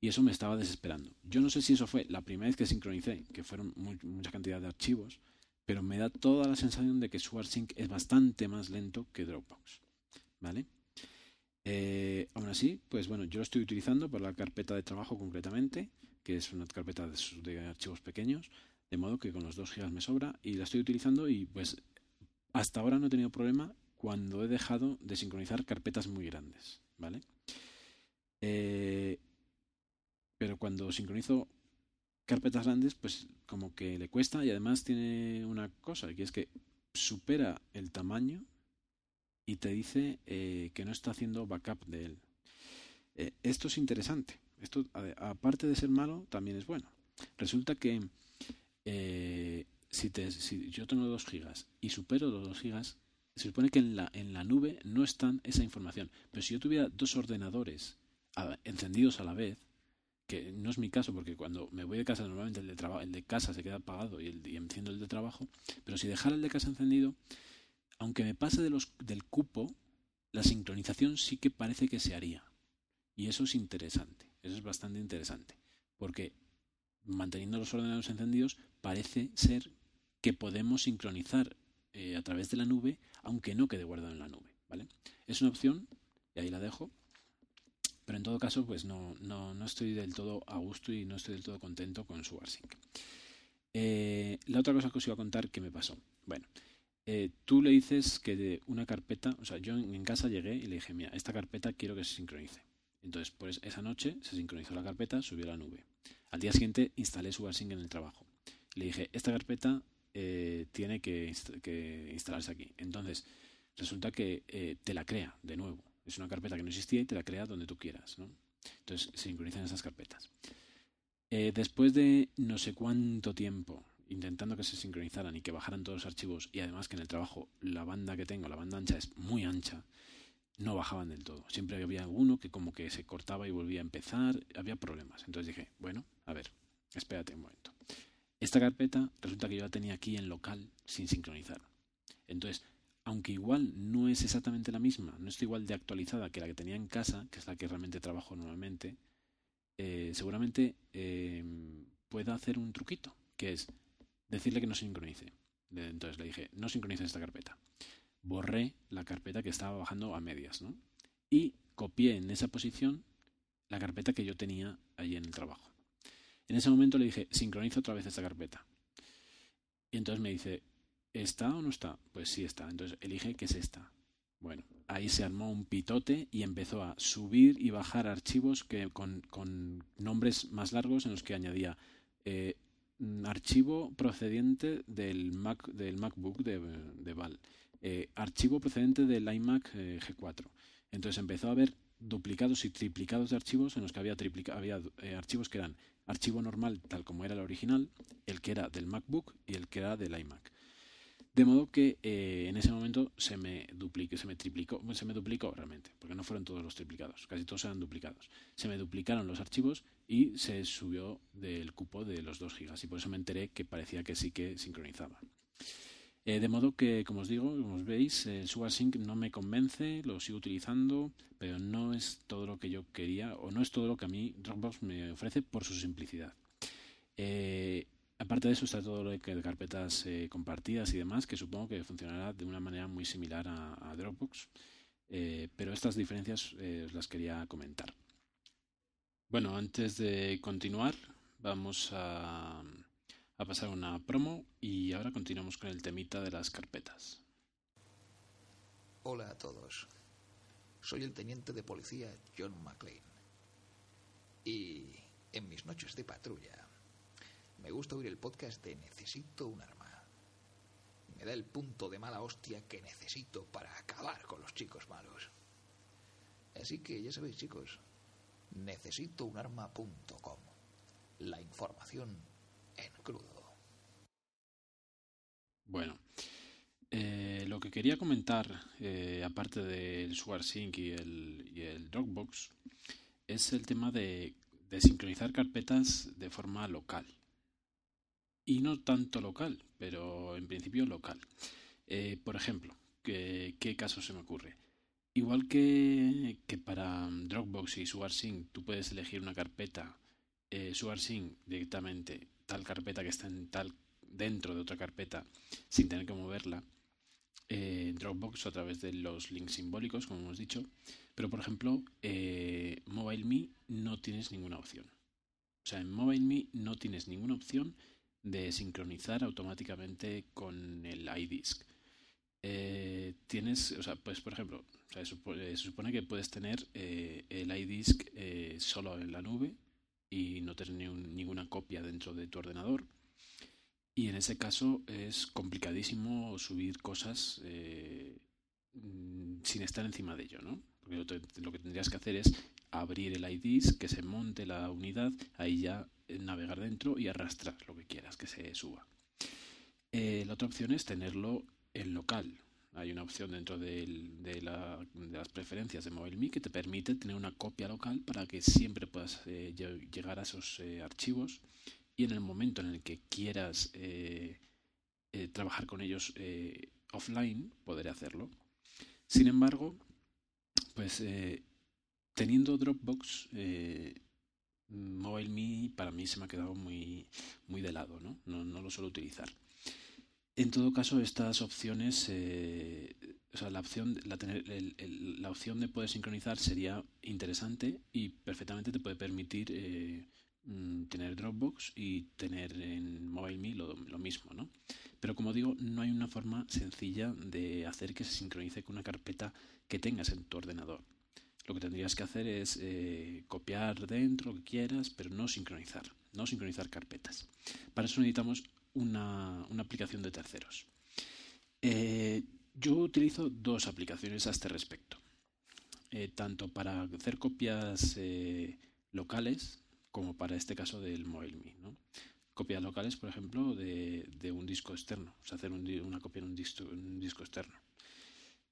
Y eso me estaba desesperando. Yo no sé si eso fue la primera vez que sincronicé, que fueron mucha cantidad de archivos, pero me da toda la sensación de que SugarSync es bastante más lento que Dropbox. ¿Vale? Eh, aún así, pues bueno, yo lo estoy utilizando para la carpeta de trabajo concretamente, que es una carpeta de, de archivos pequeños, de modo que con los 2 GB me sobra y la estoy utilizando y pues hasta ahora no he tenido problema cuando he dejado de sincronizar carpetas muy grandes, ¿vale? Eh, pero cuando sincronizo carpetas grandes, pues como que le cuesta y además tiene una cosa, que es que supera el tamaño y te dice eh, que no está haciendo backup de él. Eh, esto es interesante. Esto, aparte de ser malo, también es bueno. Resulta que si, te, si yo tengo 2 gigas y supero los 2 gigas, se supone que en la, en la nube no está esa información. Pero si yo tuviera dos ordenadores encendidos a la vez, que no es mi caso porque cuando me voy de casa normalmente el de, el de casa se queda apagado y, el, y enciendo el de trabajo, pero si dejara el de casa encendido, aunque me pase de los, del cupo, la sincronización sí que parece que se haría. Y eso es interesante, eso es bastante interesante, porque manteniendo los ordenadores encendidos parece ser que podemos sincronizar eh, a través de la nube, aunque no quede guardado en la nube. ¿vale? Es una opción, y ahí la dejo. Pero en todo caso, pues no, no, no estoy del todo a gusto y no estoy del todo contento con su Eh, la otra cosa que os iba a contar que me pasó. Bueno, eh, tú le dices que una carpeta, o sea, yo en casa llegué y le dije, mira, esta carpeta quiero que se sincronice. Entonces, pues esa noche se sincronizó la carpeta, subió a la nube. Al día siguiente instalé SugarSync en el trabajo. Le dije, esta carpeta eh, tiene que, instalarse aquí. Entonces, resulta que eh, te la crea de nuevo. Es una carpeta que no existía y te la crea donde tú quieras. Entonces sincronizan esas carpetas. Eh, después de no sé cuánto tiempo intentando que se sincronizaran y que bajaran todos los archivos y además que en el trabajo la banda que tengo, la banda ancha es muy ancha, no bajaban del todo. Siempre había uno que como que se cortaba y volvía a empezar, había problemas. Entonces dije, bueno, a ver, espérate un momento. Esta carpeta resulta que yo la tenía aquí en local sin sincronizar. Entonces, aunque igual no es exactamente la misma, no está igual de actualizada que la que tenía en casa, que es la que realmente trabajo normalmente, eh, seguramente eh, pueda hacer un truquito, que es decirle que no sincronice. Entonces le dije, no sincronice esta carpeta. Borré la carpeta que estaba bajando a medias, ¿no? Y copié en esa posición la carpeta que yo tenía allí en el trabajo. En ese momento le dije, sincroniza otra vez esta carpeta. Y entonces me dice, ¿está o no está? Pues sí está. Entonces elige que es esta. Bueno, ahí se armó un pitote y empezó a subir y bajar archivos que con, con nombres más largos en los que añadía eh, archivo procedente del, Mac, del MacBook de, de Val, eh, archivo procedente del iMac eh, G4. Entonces empezó a haber duplicados y triplicados de archivos en los que había, había eh, archivos que eran archivo normal tal como era el original, el que era del MacBook y el que era del iMac. De modo que en ese momento se me duplicó, se me triplicó, se me duplicó realmente, porque no fueron todos los triplicados, casi todos eran duplicados. Se me duplicaron los archivos y se subió del cupo de los 2 gigas y por eso me enteré que parecía que sí que sincronizaba. Eh, de modo que, como os digo, como os veis, el SugarSync no me convence, lo sigo utilizando, pero no es todo lo que yo quería o no es todo lo que a mí Dropbox me ofrece por su simplicidad. Eh, Aparte de eso está todo lo de carpetas eh, compartidas y demás, que supongo que funcionará de una manera muy similar a, Dropbox. Eh, pero estas diferencias os las quería comentar. Bueno, antes de continuar, vamos a, a pasar una promo y ahora continuamos con el temita de las carpetas. Hola a todos. Soy el teniente de policía John McLean. Y en mis noches de patrulla me gusta oír el podcast de Necesito un arma. Me da el punto de mala hostia que necesito para acabar con los chicos malos. Así que ya sabéis, chicos, necesitounarma.com. La información en crudo. Bueno, eh, lo que quería comentar, eh, aparte del SugarSync y el, y el Dropbox, es el tema de, sincronizar carpetas de forma local y no tanto local, pero en principio local. Eh, por ejemplo, ¿qué, caso se me ocurre? Igual que, que para Dropbox y SugarSync tú puedes elegir una carpeta eh, SugarSync directamente, tal carpeta que está en tal dentro de otra carpeta sin tener que moverla. Eh, Dropbox a través de los links simbólicos, como hemos dicho. Pero por ejemplo, eh, MobileMe no tienes ninguna opción. O sea, en MobileMe no tienes ninguna opción de sincronizar automáticamente con el iDisk. Eh, tienes, o sea, pues por ejemplo, se, supone, que puedes tener eh, el iDisk eh, solo en la nube y no tener ninguna copia dentro de tu ordenador. Y en ese caso es complicadísimo subir cosas mm, sin estar encima de ello, ¿no? Porque lo, que tendrías que hacer es abrir el iDisk, que se monte la unidad, ahí ya eh, navegar dentro y arrastrar lo que quieras que se suba. Eh, la otra opción es tenerlo en local. Hay una opción dentro de, las preferencias de MobileMe que te permite tener una copia local para que siempre puedas eh, llegar a esos archivos y en el momento en el que quieras trabajar con ellos offline, poder hacerlo. Sin embargo, pues teniendo Dropbox, MobileMe para mí se me ha quedado muy, muy de lado, ¿no? ¿no? lo suelo utilizar. En todo caso, estas opciones, eh, o sea, la opción, la, opción de poder sincronizar sería interesante y perfectamente te puede permitir eh, mm, tener Dropbox y tener en MobileMe lo, lo mismo, ¿no? Pero como digo, no hay una forma sencilla de hacer que se sincronice con una carpeta que tengas en tu ordenador. Lo que tendrías que hacer es eh, copiar dentro lo que quieras, pero no sincronizar, no sincronizar carpetas. Para eso necesitamos una, aplicación de terceros. Eh, yo utilizo dos aplicaciones a este respecto. Eh, tanto para hacer copias locales, como para este caso del MobileMe. Copias locales, por ejemplo, de, un disco externo, o sea, hacer una copia en un disco, externo.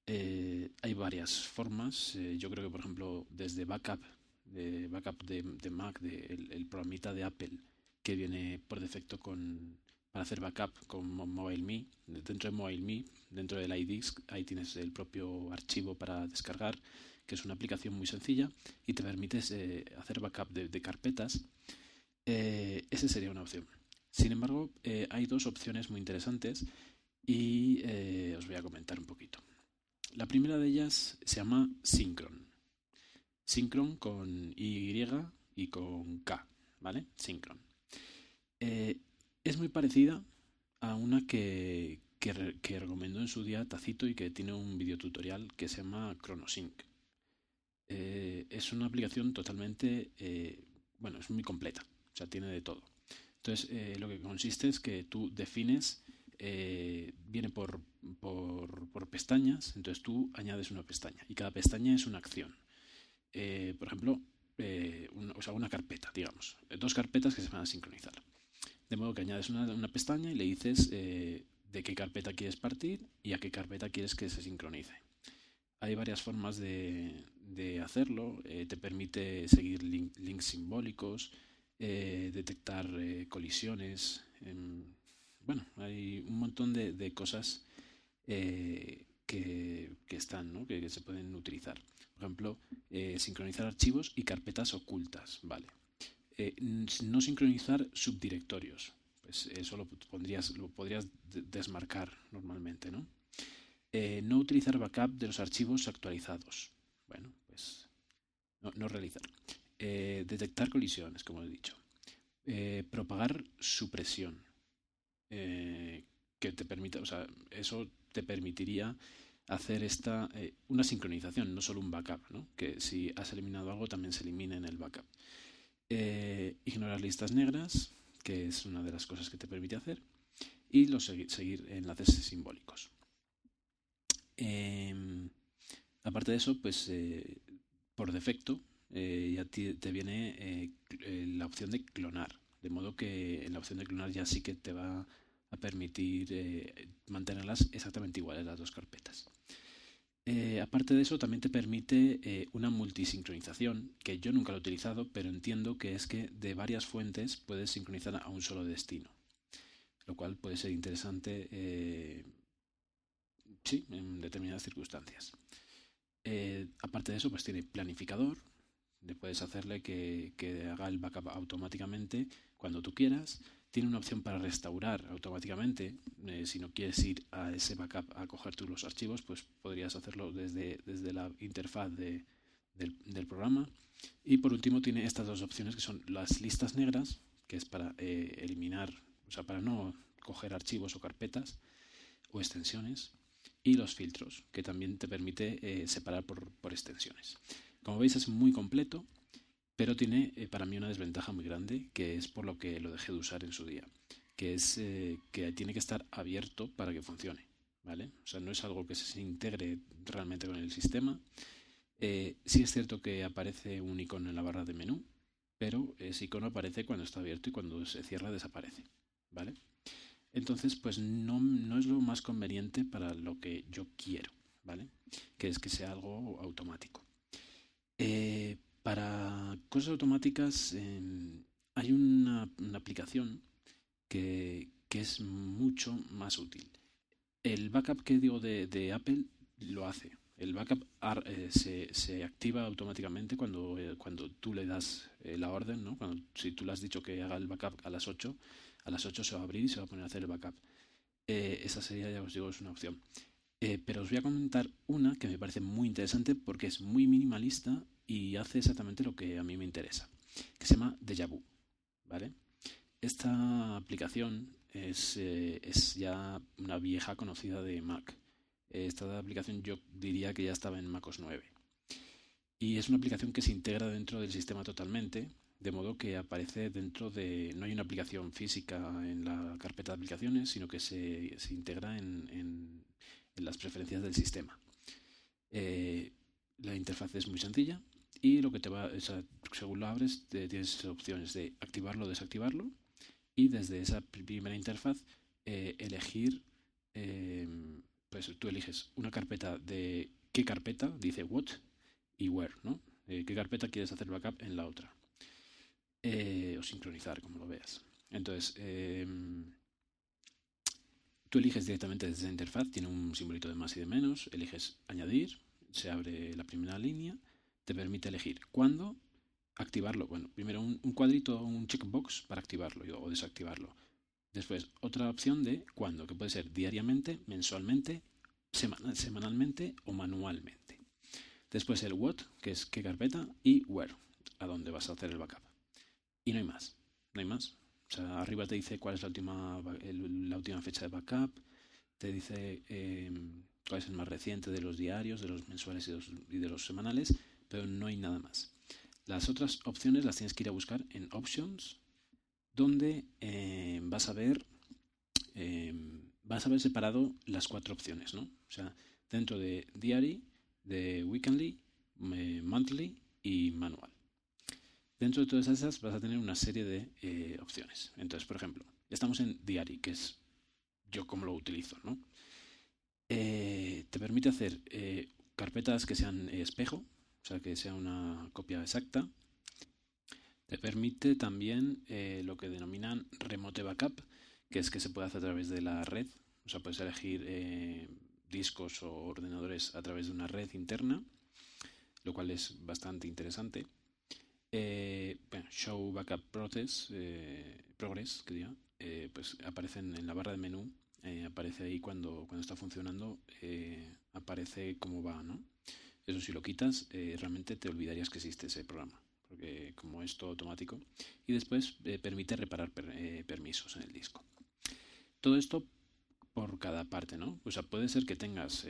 Eh, hay varias formas. Eh, yo creo que, por ejemplo, desde backup, de backup de, Mac, de el, programita de Apple, que viene por defecto con, para hacer backup con MobileMe. Dentro de MobileMe, dentro del iDisk, ahí tienes el propio archivo para descargar que es una aplicación muy sencilla y te permite eh, hacer backup de, carpetas, eh, esa sería una opción. Sin embargo, eh, hay dos opciones muy interesantes y os voy a comentar un poquito. La primera de ellas se llama Synchron. Synchron con Y y con K, ¿vale? Synchron. Es muy parecida a una que, que, recomendó en su día Tacito y que tiene un videotutorial que se llama ChronoSync. Eh, es una aplicación totalmente, eh, bueno, es muy completa, o sea, tiene de todo. Entonces, eh, lo que consiste es que tú defines, viene por, por, pestañas, entonces tú añades una pestaña y cada pestaña es una acción. por ejemplo, o sea, una carpeta, digamos, dos carpetas que se van a sincronizar. De modo que añades una, pestaña y le dices de qué carpeta quieres partir y a qué carpeta quieres que se sincronice. Hay varias formas de, hacerlo. Eh, te permite seguir links simbólicos, eh, detectar eh, colisiones. bueno, hay un montón de, cosas que, están, que, se pueden utilizar. Por ejemplo, sincronizar archivos y carpetas ocultas. Vale. No sincronizar subdirectorios. Pues eso lo, pondrías, lo podrías desmarcar normalmente, ¿no? Eh, no utilizar backup de los archivos actualizados. Bueno, pues no, realizar. Eh, detectar colisiones, como he dicho. Eh, propagar supresión. que te permita, o sea, eso te permitiría hacer esta una sincronización, no solo un backup, ¿no? Que si has eliminado algo también se elimine en el backup. Ignorar listas negras, que es una de las cosas que te permite hacer. Y los seguir enlaces simbólicos. Em, aparte de eso, pues eh, por defecto eh, ya te, viene eh, la opción de clonar. De modo que en la opción de clonar ya sí que te va a permitir mantenerlas exactamente iguales las dos carpetas. Aparte de eso, también te permite una multisincronización, que yo nunca lo he utilizado, pero entiendo que es que de varias fuentes puedes sincronizar a un solo destino, lo cual puede ser interesante Sí, en determinadas circunstancias. Eh, aparte de eso, pues tiene planificador. Le puedes hacerle que, haga el backup automáticamente cuando tú quieras. Tiene una opción para restaurar automáticamente. Eh, si no quieres ir a ese backup a coger tú los archivos, pues podrías hacerlo desde, desde la interfaz del, programa. Y por último tiene estas dos opciones que son las listas negras, que es para eh, eliminar, o sea, para no coger archivos o carpetas o extensiones y los filtros, que también te permite eh, separar por, extensiones. Como veis es muy completo, pero tiene eh, para mí una desventaja muy grande, que es por lo que lo dejé de usar en su día, que es eh, que tiene que estar abierto para que funcione. ¿vale? O sea, no es algo que se integre realmente con el sistema. sí es cierto que aparece un icono en la barra de menú, pero ese icono aparece cuando está abierto y cuando se cierra desaparece. ¿vale? entonces pues no, no, es lo más conveniente para lo que yo quiero, ¿vale? Que es que sea algo automático. Eh, para cosas automáticas em, hay una, aplicación que, es mucho más útil. El backup que digo de, Apple lo hace. El backup eh, se, se, activa automáticamente cuando, eh, cuando tú le das la orden, ¿no? Cuando, si tú le has dicho que haga el backup a las 8, a las 8 se va a abrir y se va a poner a hacer el backup. Eh, esa sería, ya os digo, es una opción. Eh, pero os voy a comentar una que me parece muy interesante porque es muy minimalista y hace exactamente lo que a mí me interesa, que se llama Deja. ¿vale? Esta aplicación es, eh, es ya una vieja conocida de Mac. Esta aplicación yo diría que ya estaba en MacOS 9. Y es una aplicación que se integra dentro del sistema totalmente de modo que aparece dentro de... No hay una aplicación física en la carpeta de aplicaciones, sino que se, integra en, las preferencias del sistema. Eh, la interfaz es muy sencilla y lo que te va, según lo abres, tienes opciones de activarlo o desactivarlo y desde esa primera interfaz eh, elegir, em, pues tú eliges una carpeta de qué carpeta, dice what y where, ¿no? Eh, qué carpeta quieres hacer backup en la otra. Eh, o sincronizar, como lo veas. Entonces, em, tú eliges directamente desde la interfaz, tiene un simbolito de más y de menos, eliges añadir, se abre la primera línea, te permite elegir cuándo activarlo. Bueno, primero un, cuadrito, un checkbox para activarlo o desactivarlo. Después, otra opción de cuándo, que puede ser diariamente, mensualmente, semanalmente o manualmente. Después el what, que es qué carpeta, y where, a dónde vas a hacer el backup. Y no hay más, no hay más. O sea, arriba te dice cuál es la última, la última fecha de backup, te dice em, cuál es el más reciente de los diarios, de los mensuales y de los, semanales, pero no hay nada más. Las otras opciones las tienes que ir a buscar en Options, donde em, vas a ver em, vas a ver separado las cuatro opciones, ¿no? O sea, dentro de Diary, de Weekly, Monthly y Manual. Dentro de todas esas vas a tener una serie de eh, opciones. Entonces, por ejemplo, estamos en Diary, que es yo como lo utilizo, ¿no? Eh, te permite hacer eh, carpetas que sean espejo, o sea, que sea una copia exacta. Te permite también lo que denominan remote backup, que es que se puede hacer a través de la red. O sea, puedes elegir discos o ordenadores a través de una red interna, lo cual es bastante interesante. Eh, show Backup eh, Progress, que diga, eh, pues aparecen en la barra de menú, aparece ahí cuando, cuando está funcionando, aparece cómo va, ¿no? Eso si lo quitas, realmente te olvidarías que existe ese programa, porque como es todo automático, y después permite reparar permisos en el disco. Todo esto por cada parte, ¿no? O sea, puede ser que tengas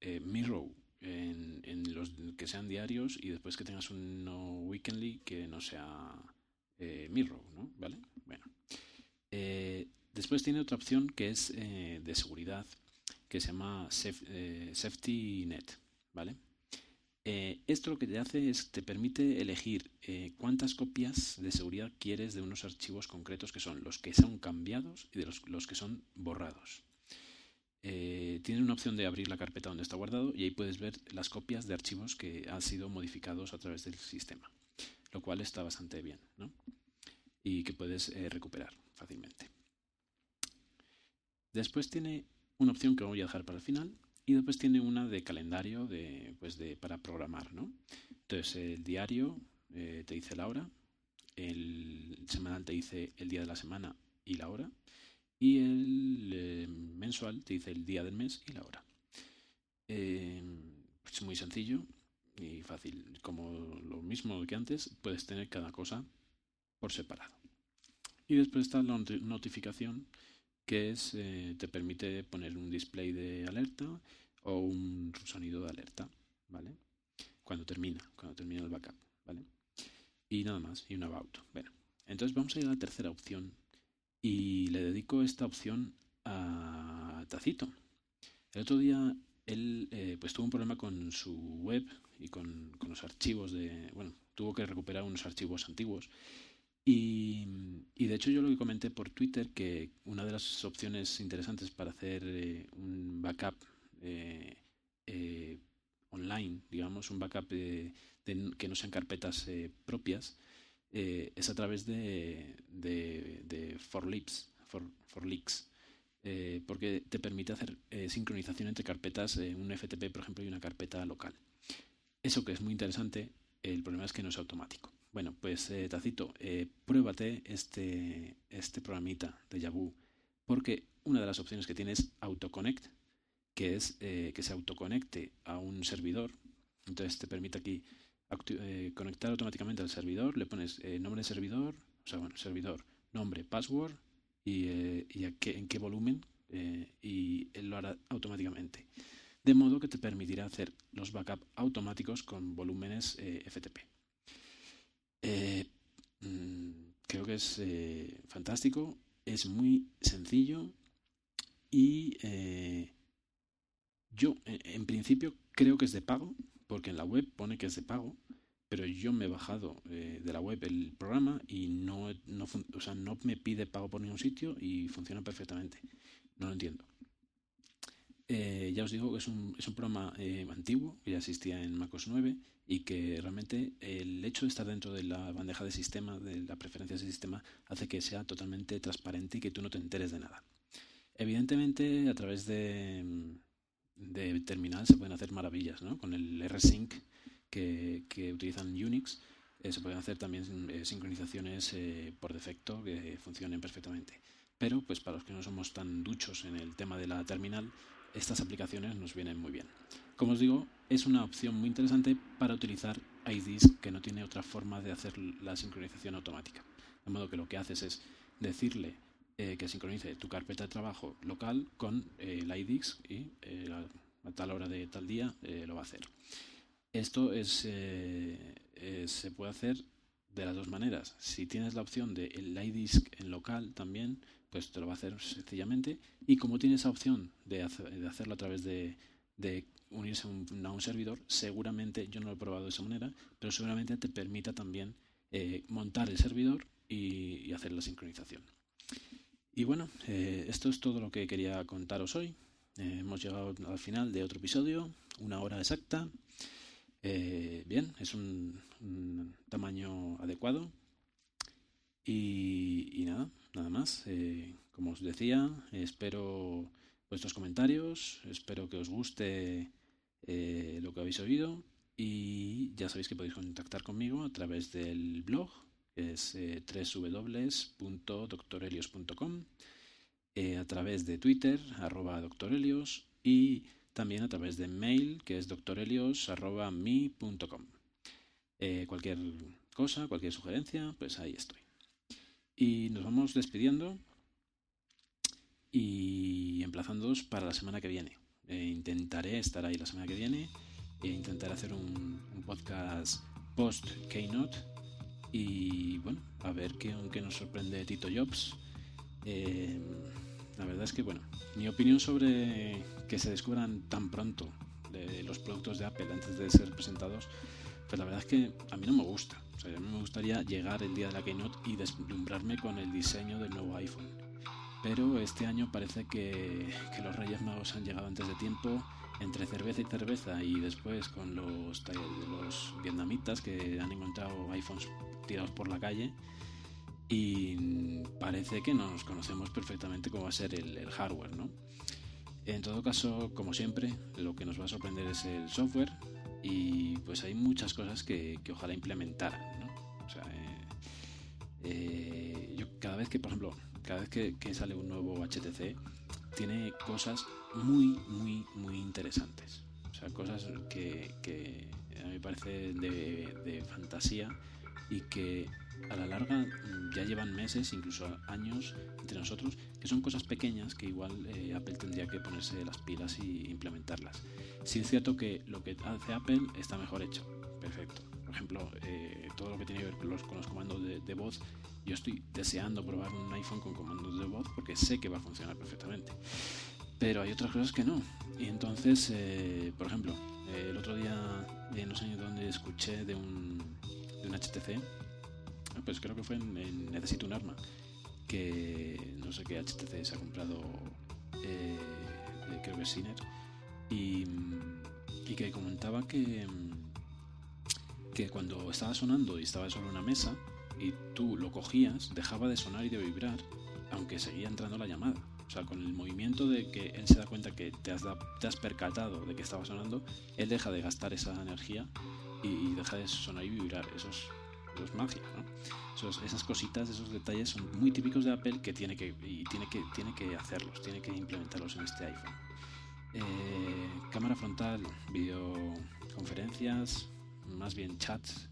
Mirror en, los que sean diarios y después que tengas uno weekly que no sea eh, Mirror, ¿no? ¿Vale? Bueno. Eh, después tiene otra opción que es eh, de seguridad que se llama eh, Safety Net, ¿vale? esto lo que te hace es te permite elegir cuántas copias de seguridad quieres de unos archivos concretos que son los que son cambiados y de los, los que son borrados eh, tiene una opción de abrir la carpeta donde está guardado y ahí puedes ver las copias de archivos que han sido modificados a través del sistema, lo cual está bastante bien ¿no? y que puedes eh, recuperar fácilmente. Después tiene una opción que voy a dejar para el final y después tiene una de calendario de, pues de, para programar. ¿no? Entonces el diario eh, te dice la hora, el semanal te dice el día de la semana y la hora y el eh, mensual te dice el día del mes y la hora. Eh, es muy sencillo y fácil. Como lo mismo que antes, puedes tener cada cosa por separado. Y después está la notificación, que es eh, te permite poner un display de alerta o un sonido de alerta, ¿vale? Cuando termina, cuando termina el backup, ¿vale? Y nada más, y un about. Bueno, entonces vamos a ir a la tercera opción, y le dedico esta opción a Tacito. El otro día él eh, pues tuvo un problema con su web y con, los archivos de... Bueno, tuvo que recuperar unos archivos antiguos. Y, de hecho yo lo que comenté por Twitter que una de las opciones interesantes para hacer eh, un backup eh, online, digamos, un backup que no sean carpetas propias, eh, es a través de, de, de for, leaks, eh, porque te permite hacer eh, sincronización entre carpetas, un FTP, por ejemplo, y una carpeta local. Eso que es muy interesante, el problema es que no es automático. Bueno, pues Tacito, pruébate este, este programita de Yahoo, porque una de las opciones que tiene es AutoConnect, que es que se autoconecte a un servidor. Entonces te permite aquí eh, conectar automáticamente al servidor, le pones eh, nombre de servidor, o sea, bueno, servidor, nombre, password y, eh, en qué volumen y él lo hará automáticamente. De modo que te permitirá hacer los backups automáticos con volúmenes FTP. Mm, creo que es fantástico, es muy sencillo y yo en principio creo que es de pago, porque en la web pone que es de pago, pero yo me he bajado eh, de la web el programa y no, no, o sea, no me pide pago por ningún sitio y funciona perfectamente. No lo entiendo. Eh, ya os digo que es un, es un programa eh, antiguo, que ya existía en MacOS 9 y que realmente el hecho de estar dentro de la bandeja de sistema, de la preferencia de sistema, hace que sea totalmente transparente y que tú no te enteres de nada. Evidentemente, a través de, de terminal se pueden hacer maravillas, ¿no? Con el rsync que, que utilizan Unix, eh, se pueden hacer también eh, sincronizaciones eh, por defecto que funcionen perfectamente. Pero, pues para los que no somos tan duchos en el tema de la terminal, estas aplicaciones nos vienen muy bien. Como os digo, es una opción muy interesante para utilizar iDisk que no tiene otra forma de hacer la sincronización automática. De modo que lo que haces es decirle que sincronice tu carpeta de trabajo local con iDisk y a tal hora de tal día lo va a hacer. Esto es, eh, eh, se puede hacer de las dos maneras. Si tienes la opción de el iDisk en local también, pues te lo va a hacer sencillamente. Y como tienes la opción de, hacerlo a través de, unirse a un, servidor, seguramente, yo no lo he probado de esa manera, pero seguramente te permita también eh, montar el servidor y, hacer la sincronización. Y bueno, esto es todo lo que quería contaros hoy. hemos llegado al final de otro episodio, una hora exacta. Eh, bien, es un, tamaño adecuado. Y, nada, nada más. Eh, como os decía, espero vuestros comentarios, espero que os guste eh, lo que habéis oído y ya sabéis que podéis contactar conmigo a través del blog, es www.doctorelios.com, a través de Twitter, arroba doctorelios y también a través de mail que es doctorelios.mi.com. Eh, cualquier cosa, cualquier sugerencia, pues ahí estoy. Y nos vamos despidiendo y emplazándoos para la semana que viene. Eh, intentaré estar ahí la semana que viene e intentaré hacer un, podcast post Keynote y bueno, a ver qué, qué nos sorprende Tito Jobs. Eh, la verdad es que, bueno, mi opinión sobre que se descubran tan pronto de los productos de Apple antes de ser presentados, pues la verdad es que a mí no me gusta. O sea, a mí me gustaría llegar el día de la Keynote y deslumbrarme con el diseño del nuevo iPhone. Pero este año parece que, los Reyes Magos han llegado antes de tiempo, entre cerveza y cerveza, y después con los, los vietnamitas que han encontrado iPhones tirados por la calle y parece que nos conocemos perfectamente cómo va a ser el, hardware, ¿no? En todo caso, como siempre, lo que nos va a sorprender es el software y pues hay muchas cosas que, ojalá implementaran, ¿no? O sea, eh, eh, yo cada vez que, por ejemplo, cada vez que, sale un nuevo HTC, tiene cosas muy, muy, muy interesantes. O sea, cosas que, a mí me parece de, de fantasía y que a la larga mm, ya llevan meses, incluso años entre nosotros, que son cosas pequeñas que igual eh, Apple tendría que ponerse las pilas y implementarlas. Sí es cierto que lo que hace Apple está mejor hecho, perfecto. Por ejemplo, eh, todo lo que tiene que ver con los, comandos de, voz, yo estoy deseando probar un iPhone con comandos de voz porque sé que va a funcionar perfectamente. Pero hay otras cosas que no. Y entonces, eh, por ejemplo, el otro día, en los años donde escuché de un, de un HTC, pues creo que fue en, Necesito un arma, que no sé qué HTC se ha comprado, eh, creo que es Siner, y, que comentaba que, que cuando estaba sonando y estaba sobre una mesa y tú lo cogías, dejaba de sonar y de vibrar, aunque seguía entrando la llamada. O sea, con el movimiento de que él se da cuenta que te has, te has percatado de que estaba sonando, él deja de gastar esa energía y, deja de sonar y vibrar. Eso es magia, esas cositas, esos detalles son muy típicos de Apple que tiene que, tiene que, tiene que hacerlos, tiene que implementarlos en este iPhone. Eh, cámara frontal, videoconferencias, más bien chats,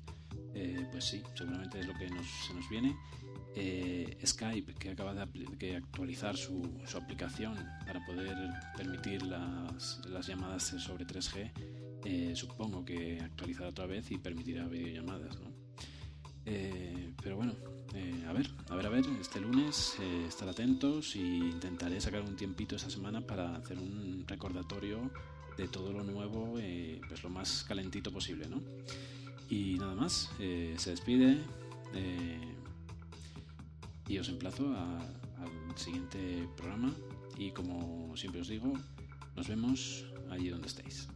eh, pues sí, seguramente es lo que nos, se nos viene. Eh, Skype, que acaba de, actualizar su, aplicación para poder permitir las, llamadas sobre 3G, supongo que actualizará otra vez y permitirá videollamadas, ¿no? Eh, pero bueno, eh, a ver, a ver, a ver, este lunes eh, estar atentos e intentaré sacar un tiempito esta semana para hacer un recordatorio de todo lo nuevo, pues lo más calentito posible, ¿no? Y nada más, eh, se despide eh, y os emplazo al siguiente programa y como siempre os digo, nos vemos allí donde estéis.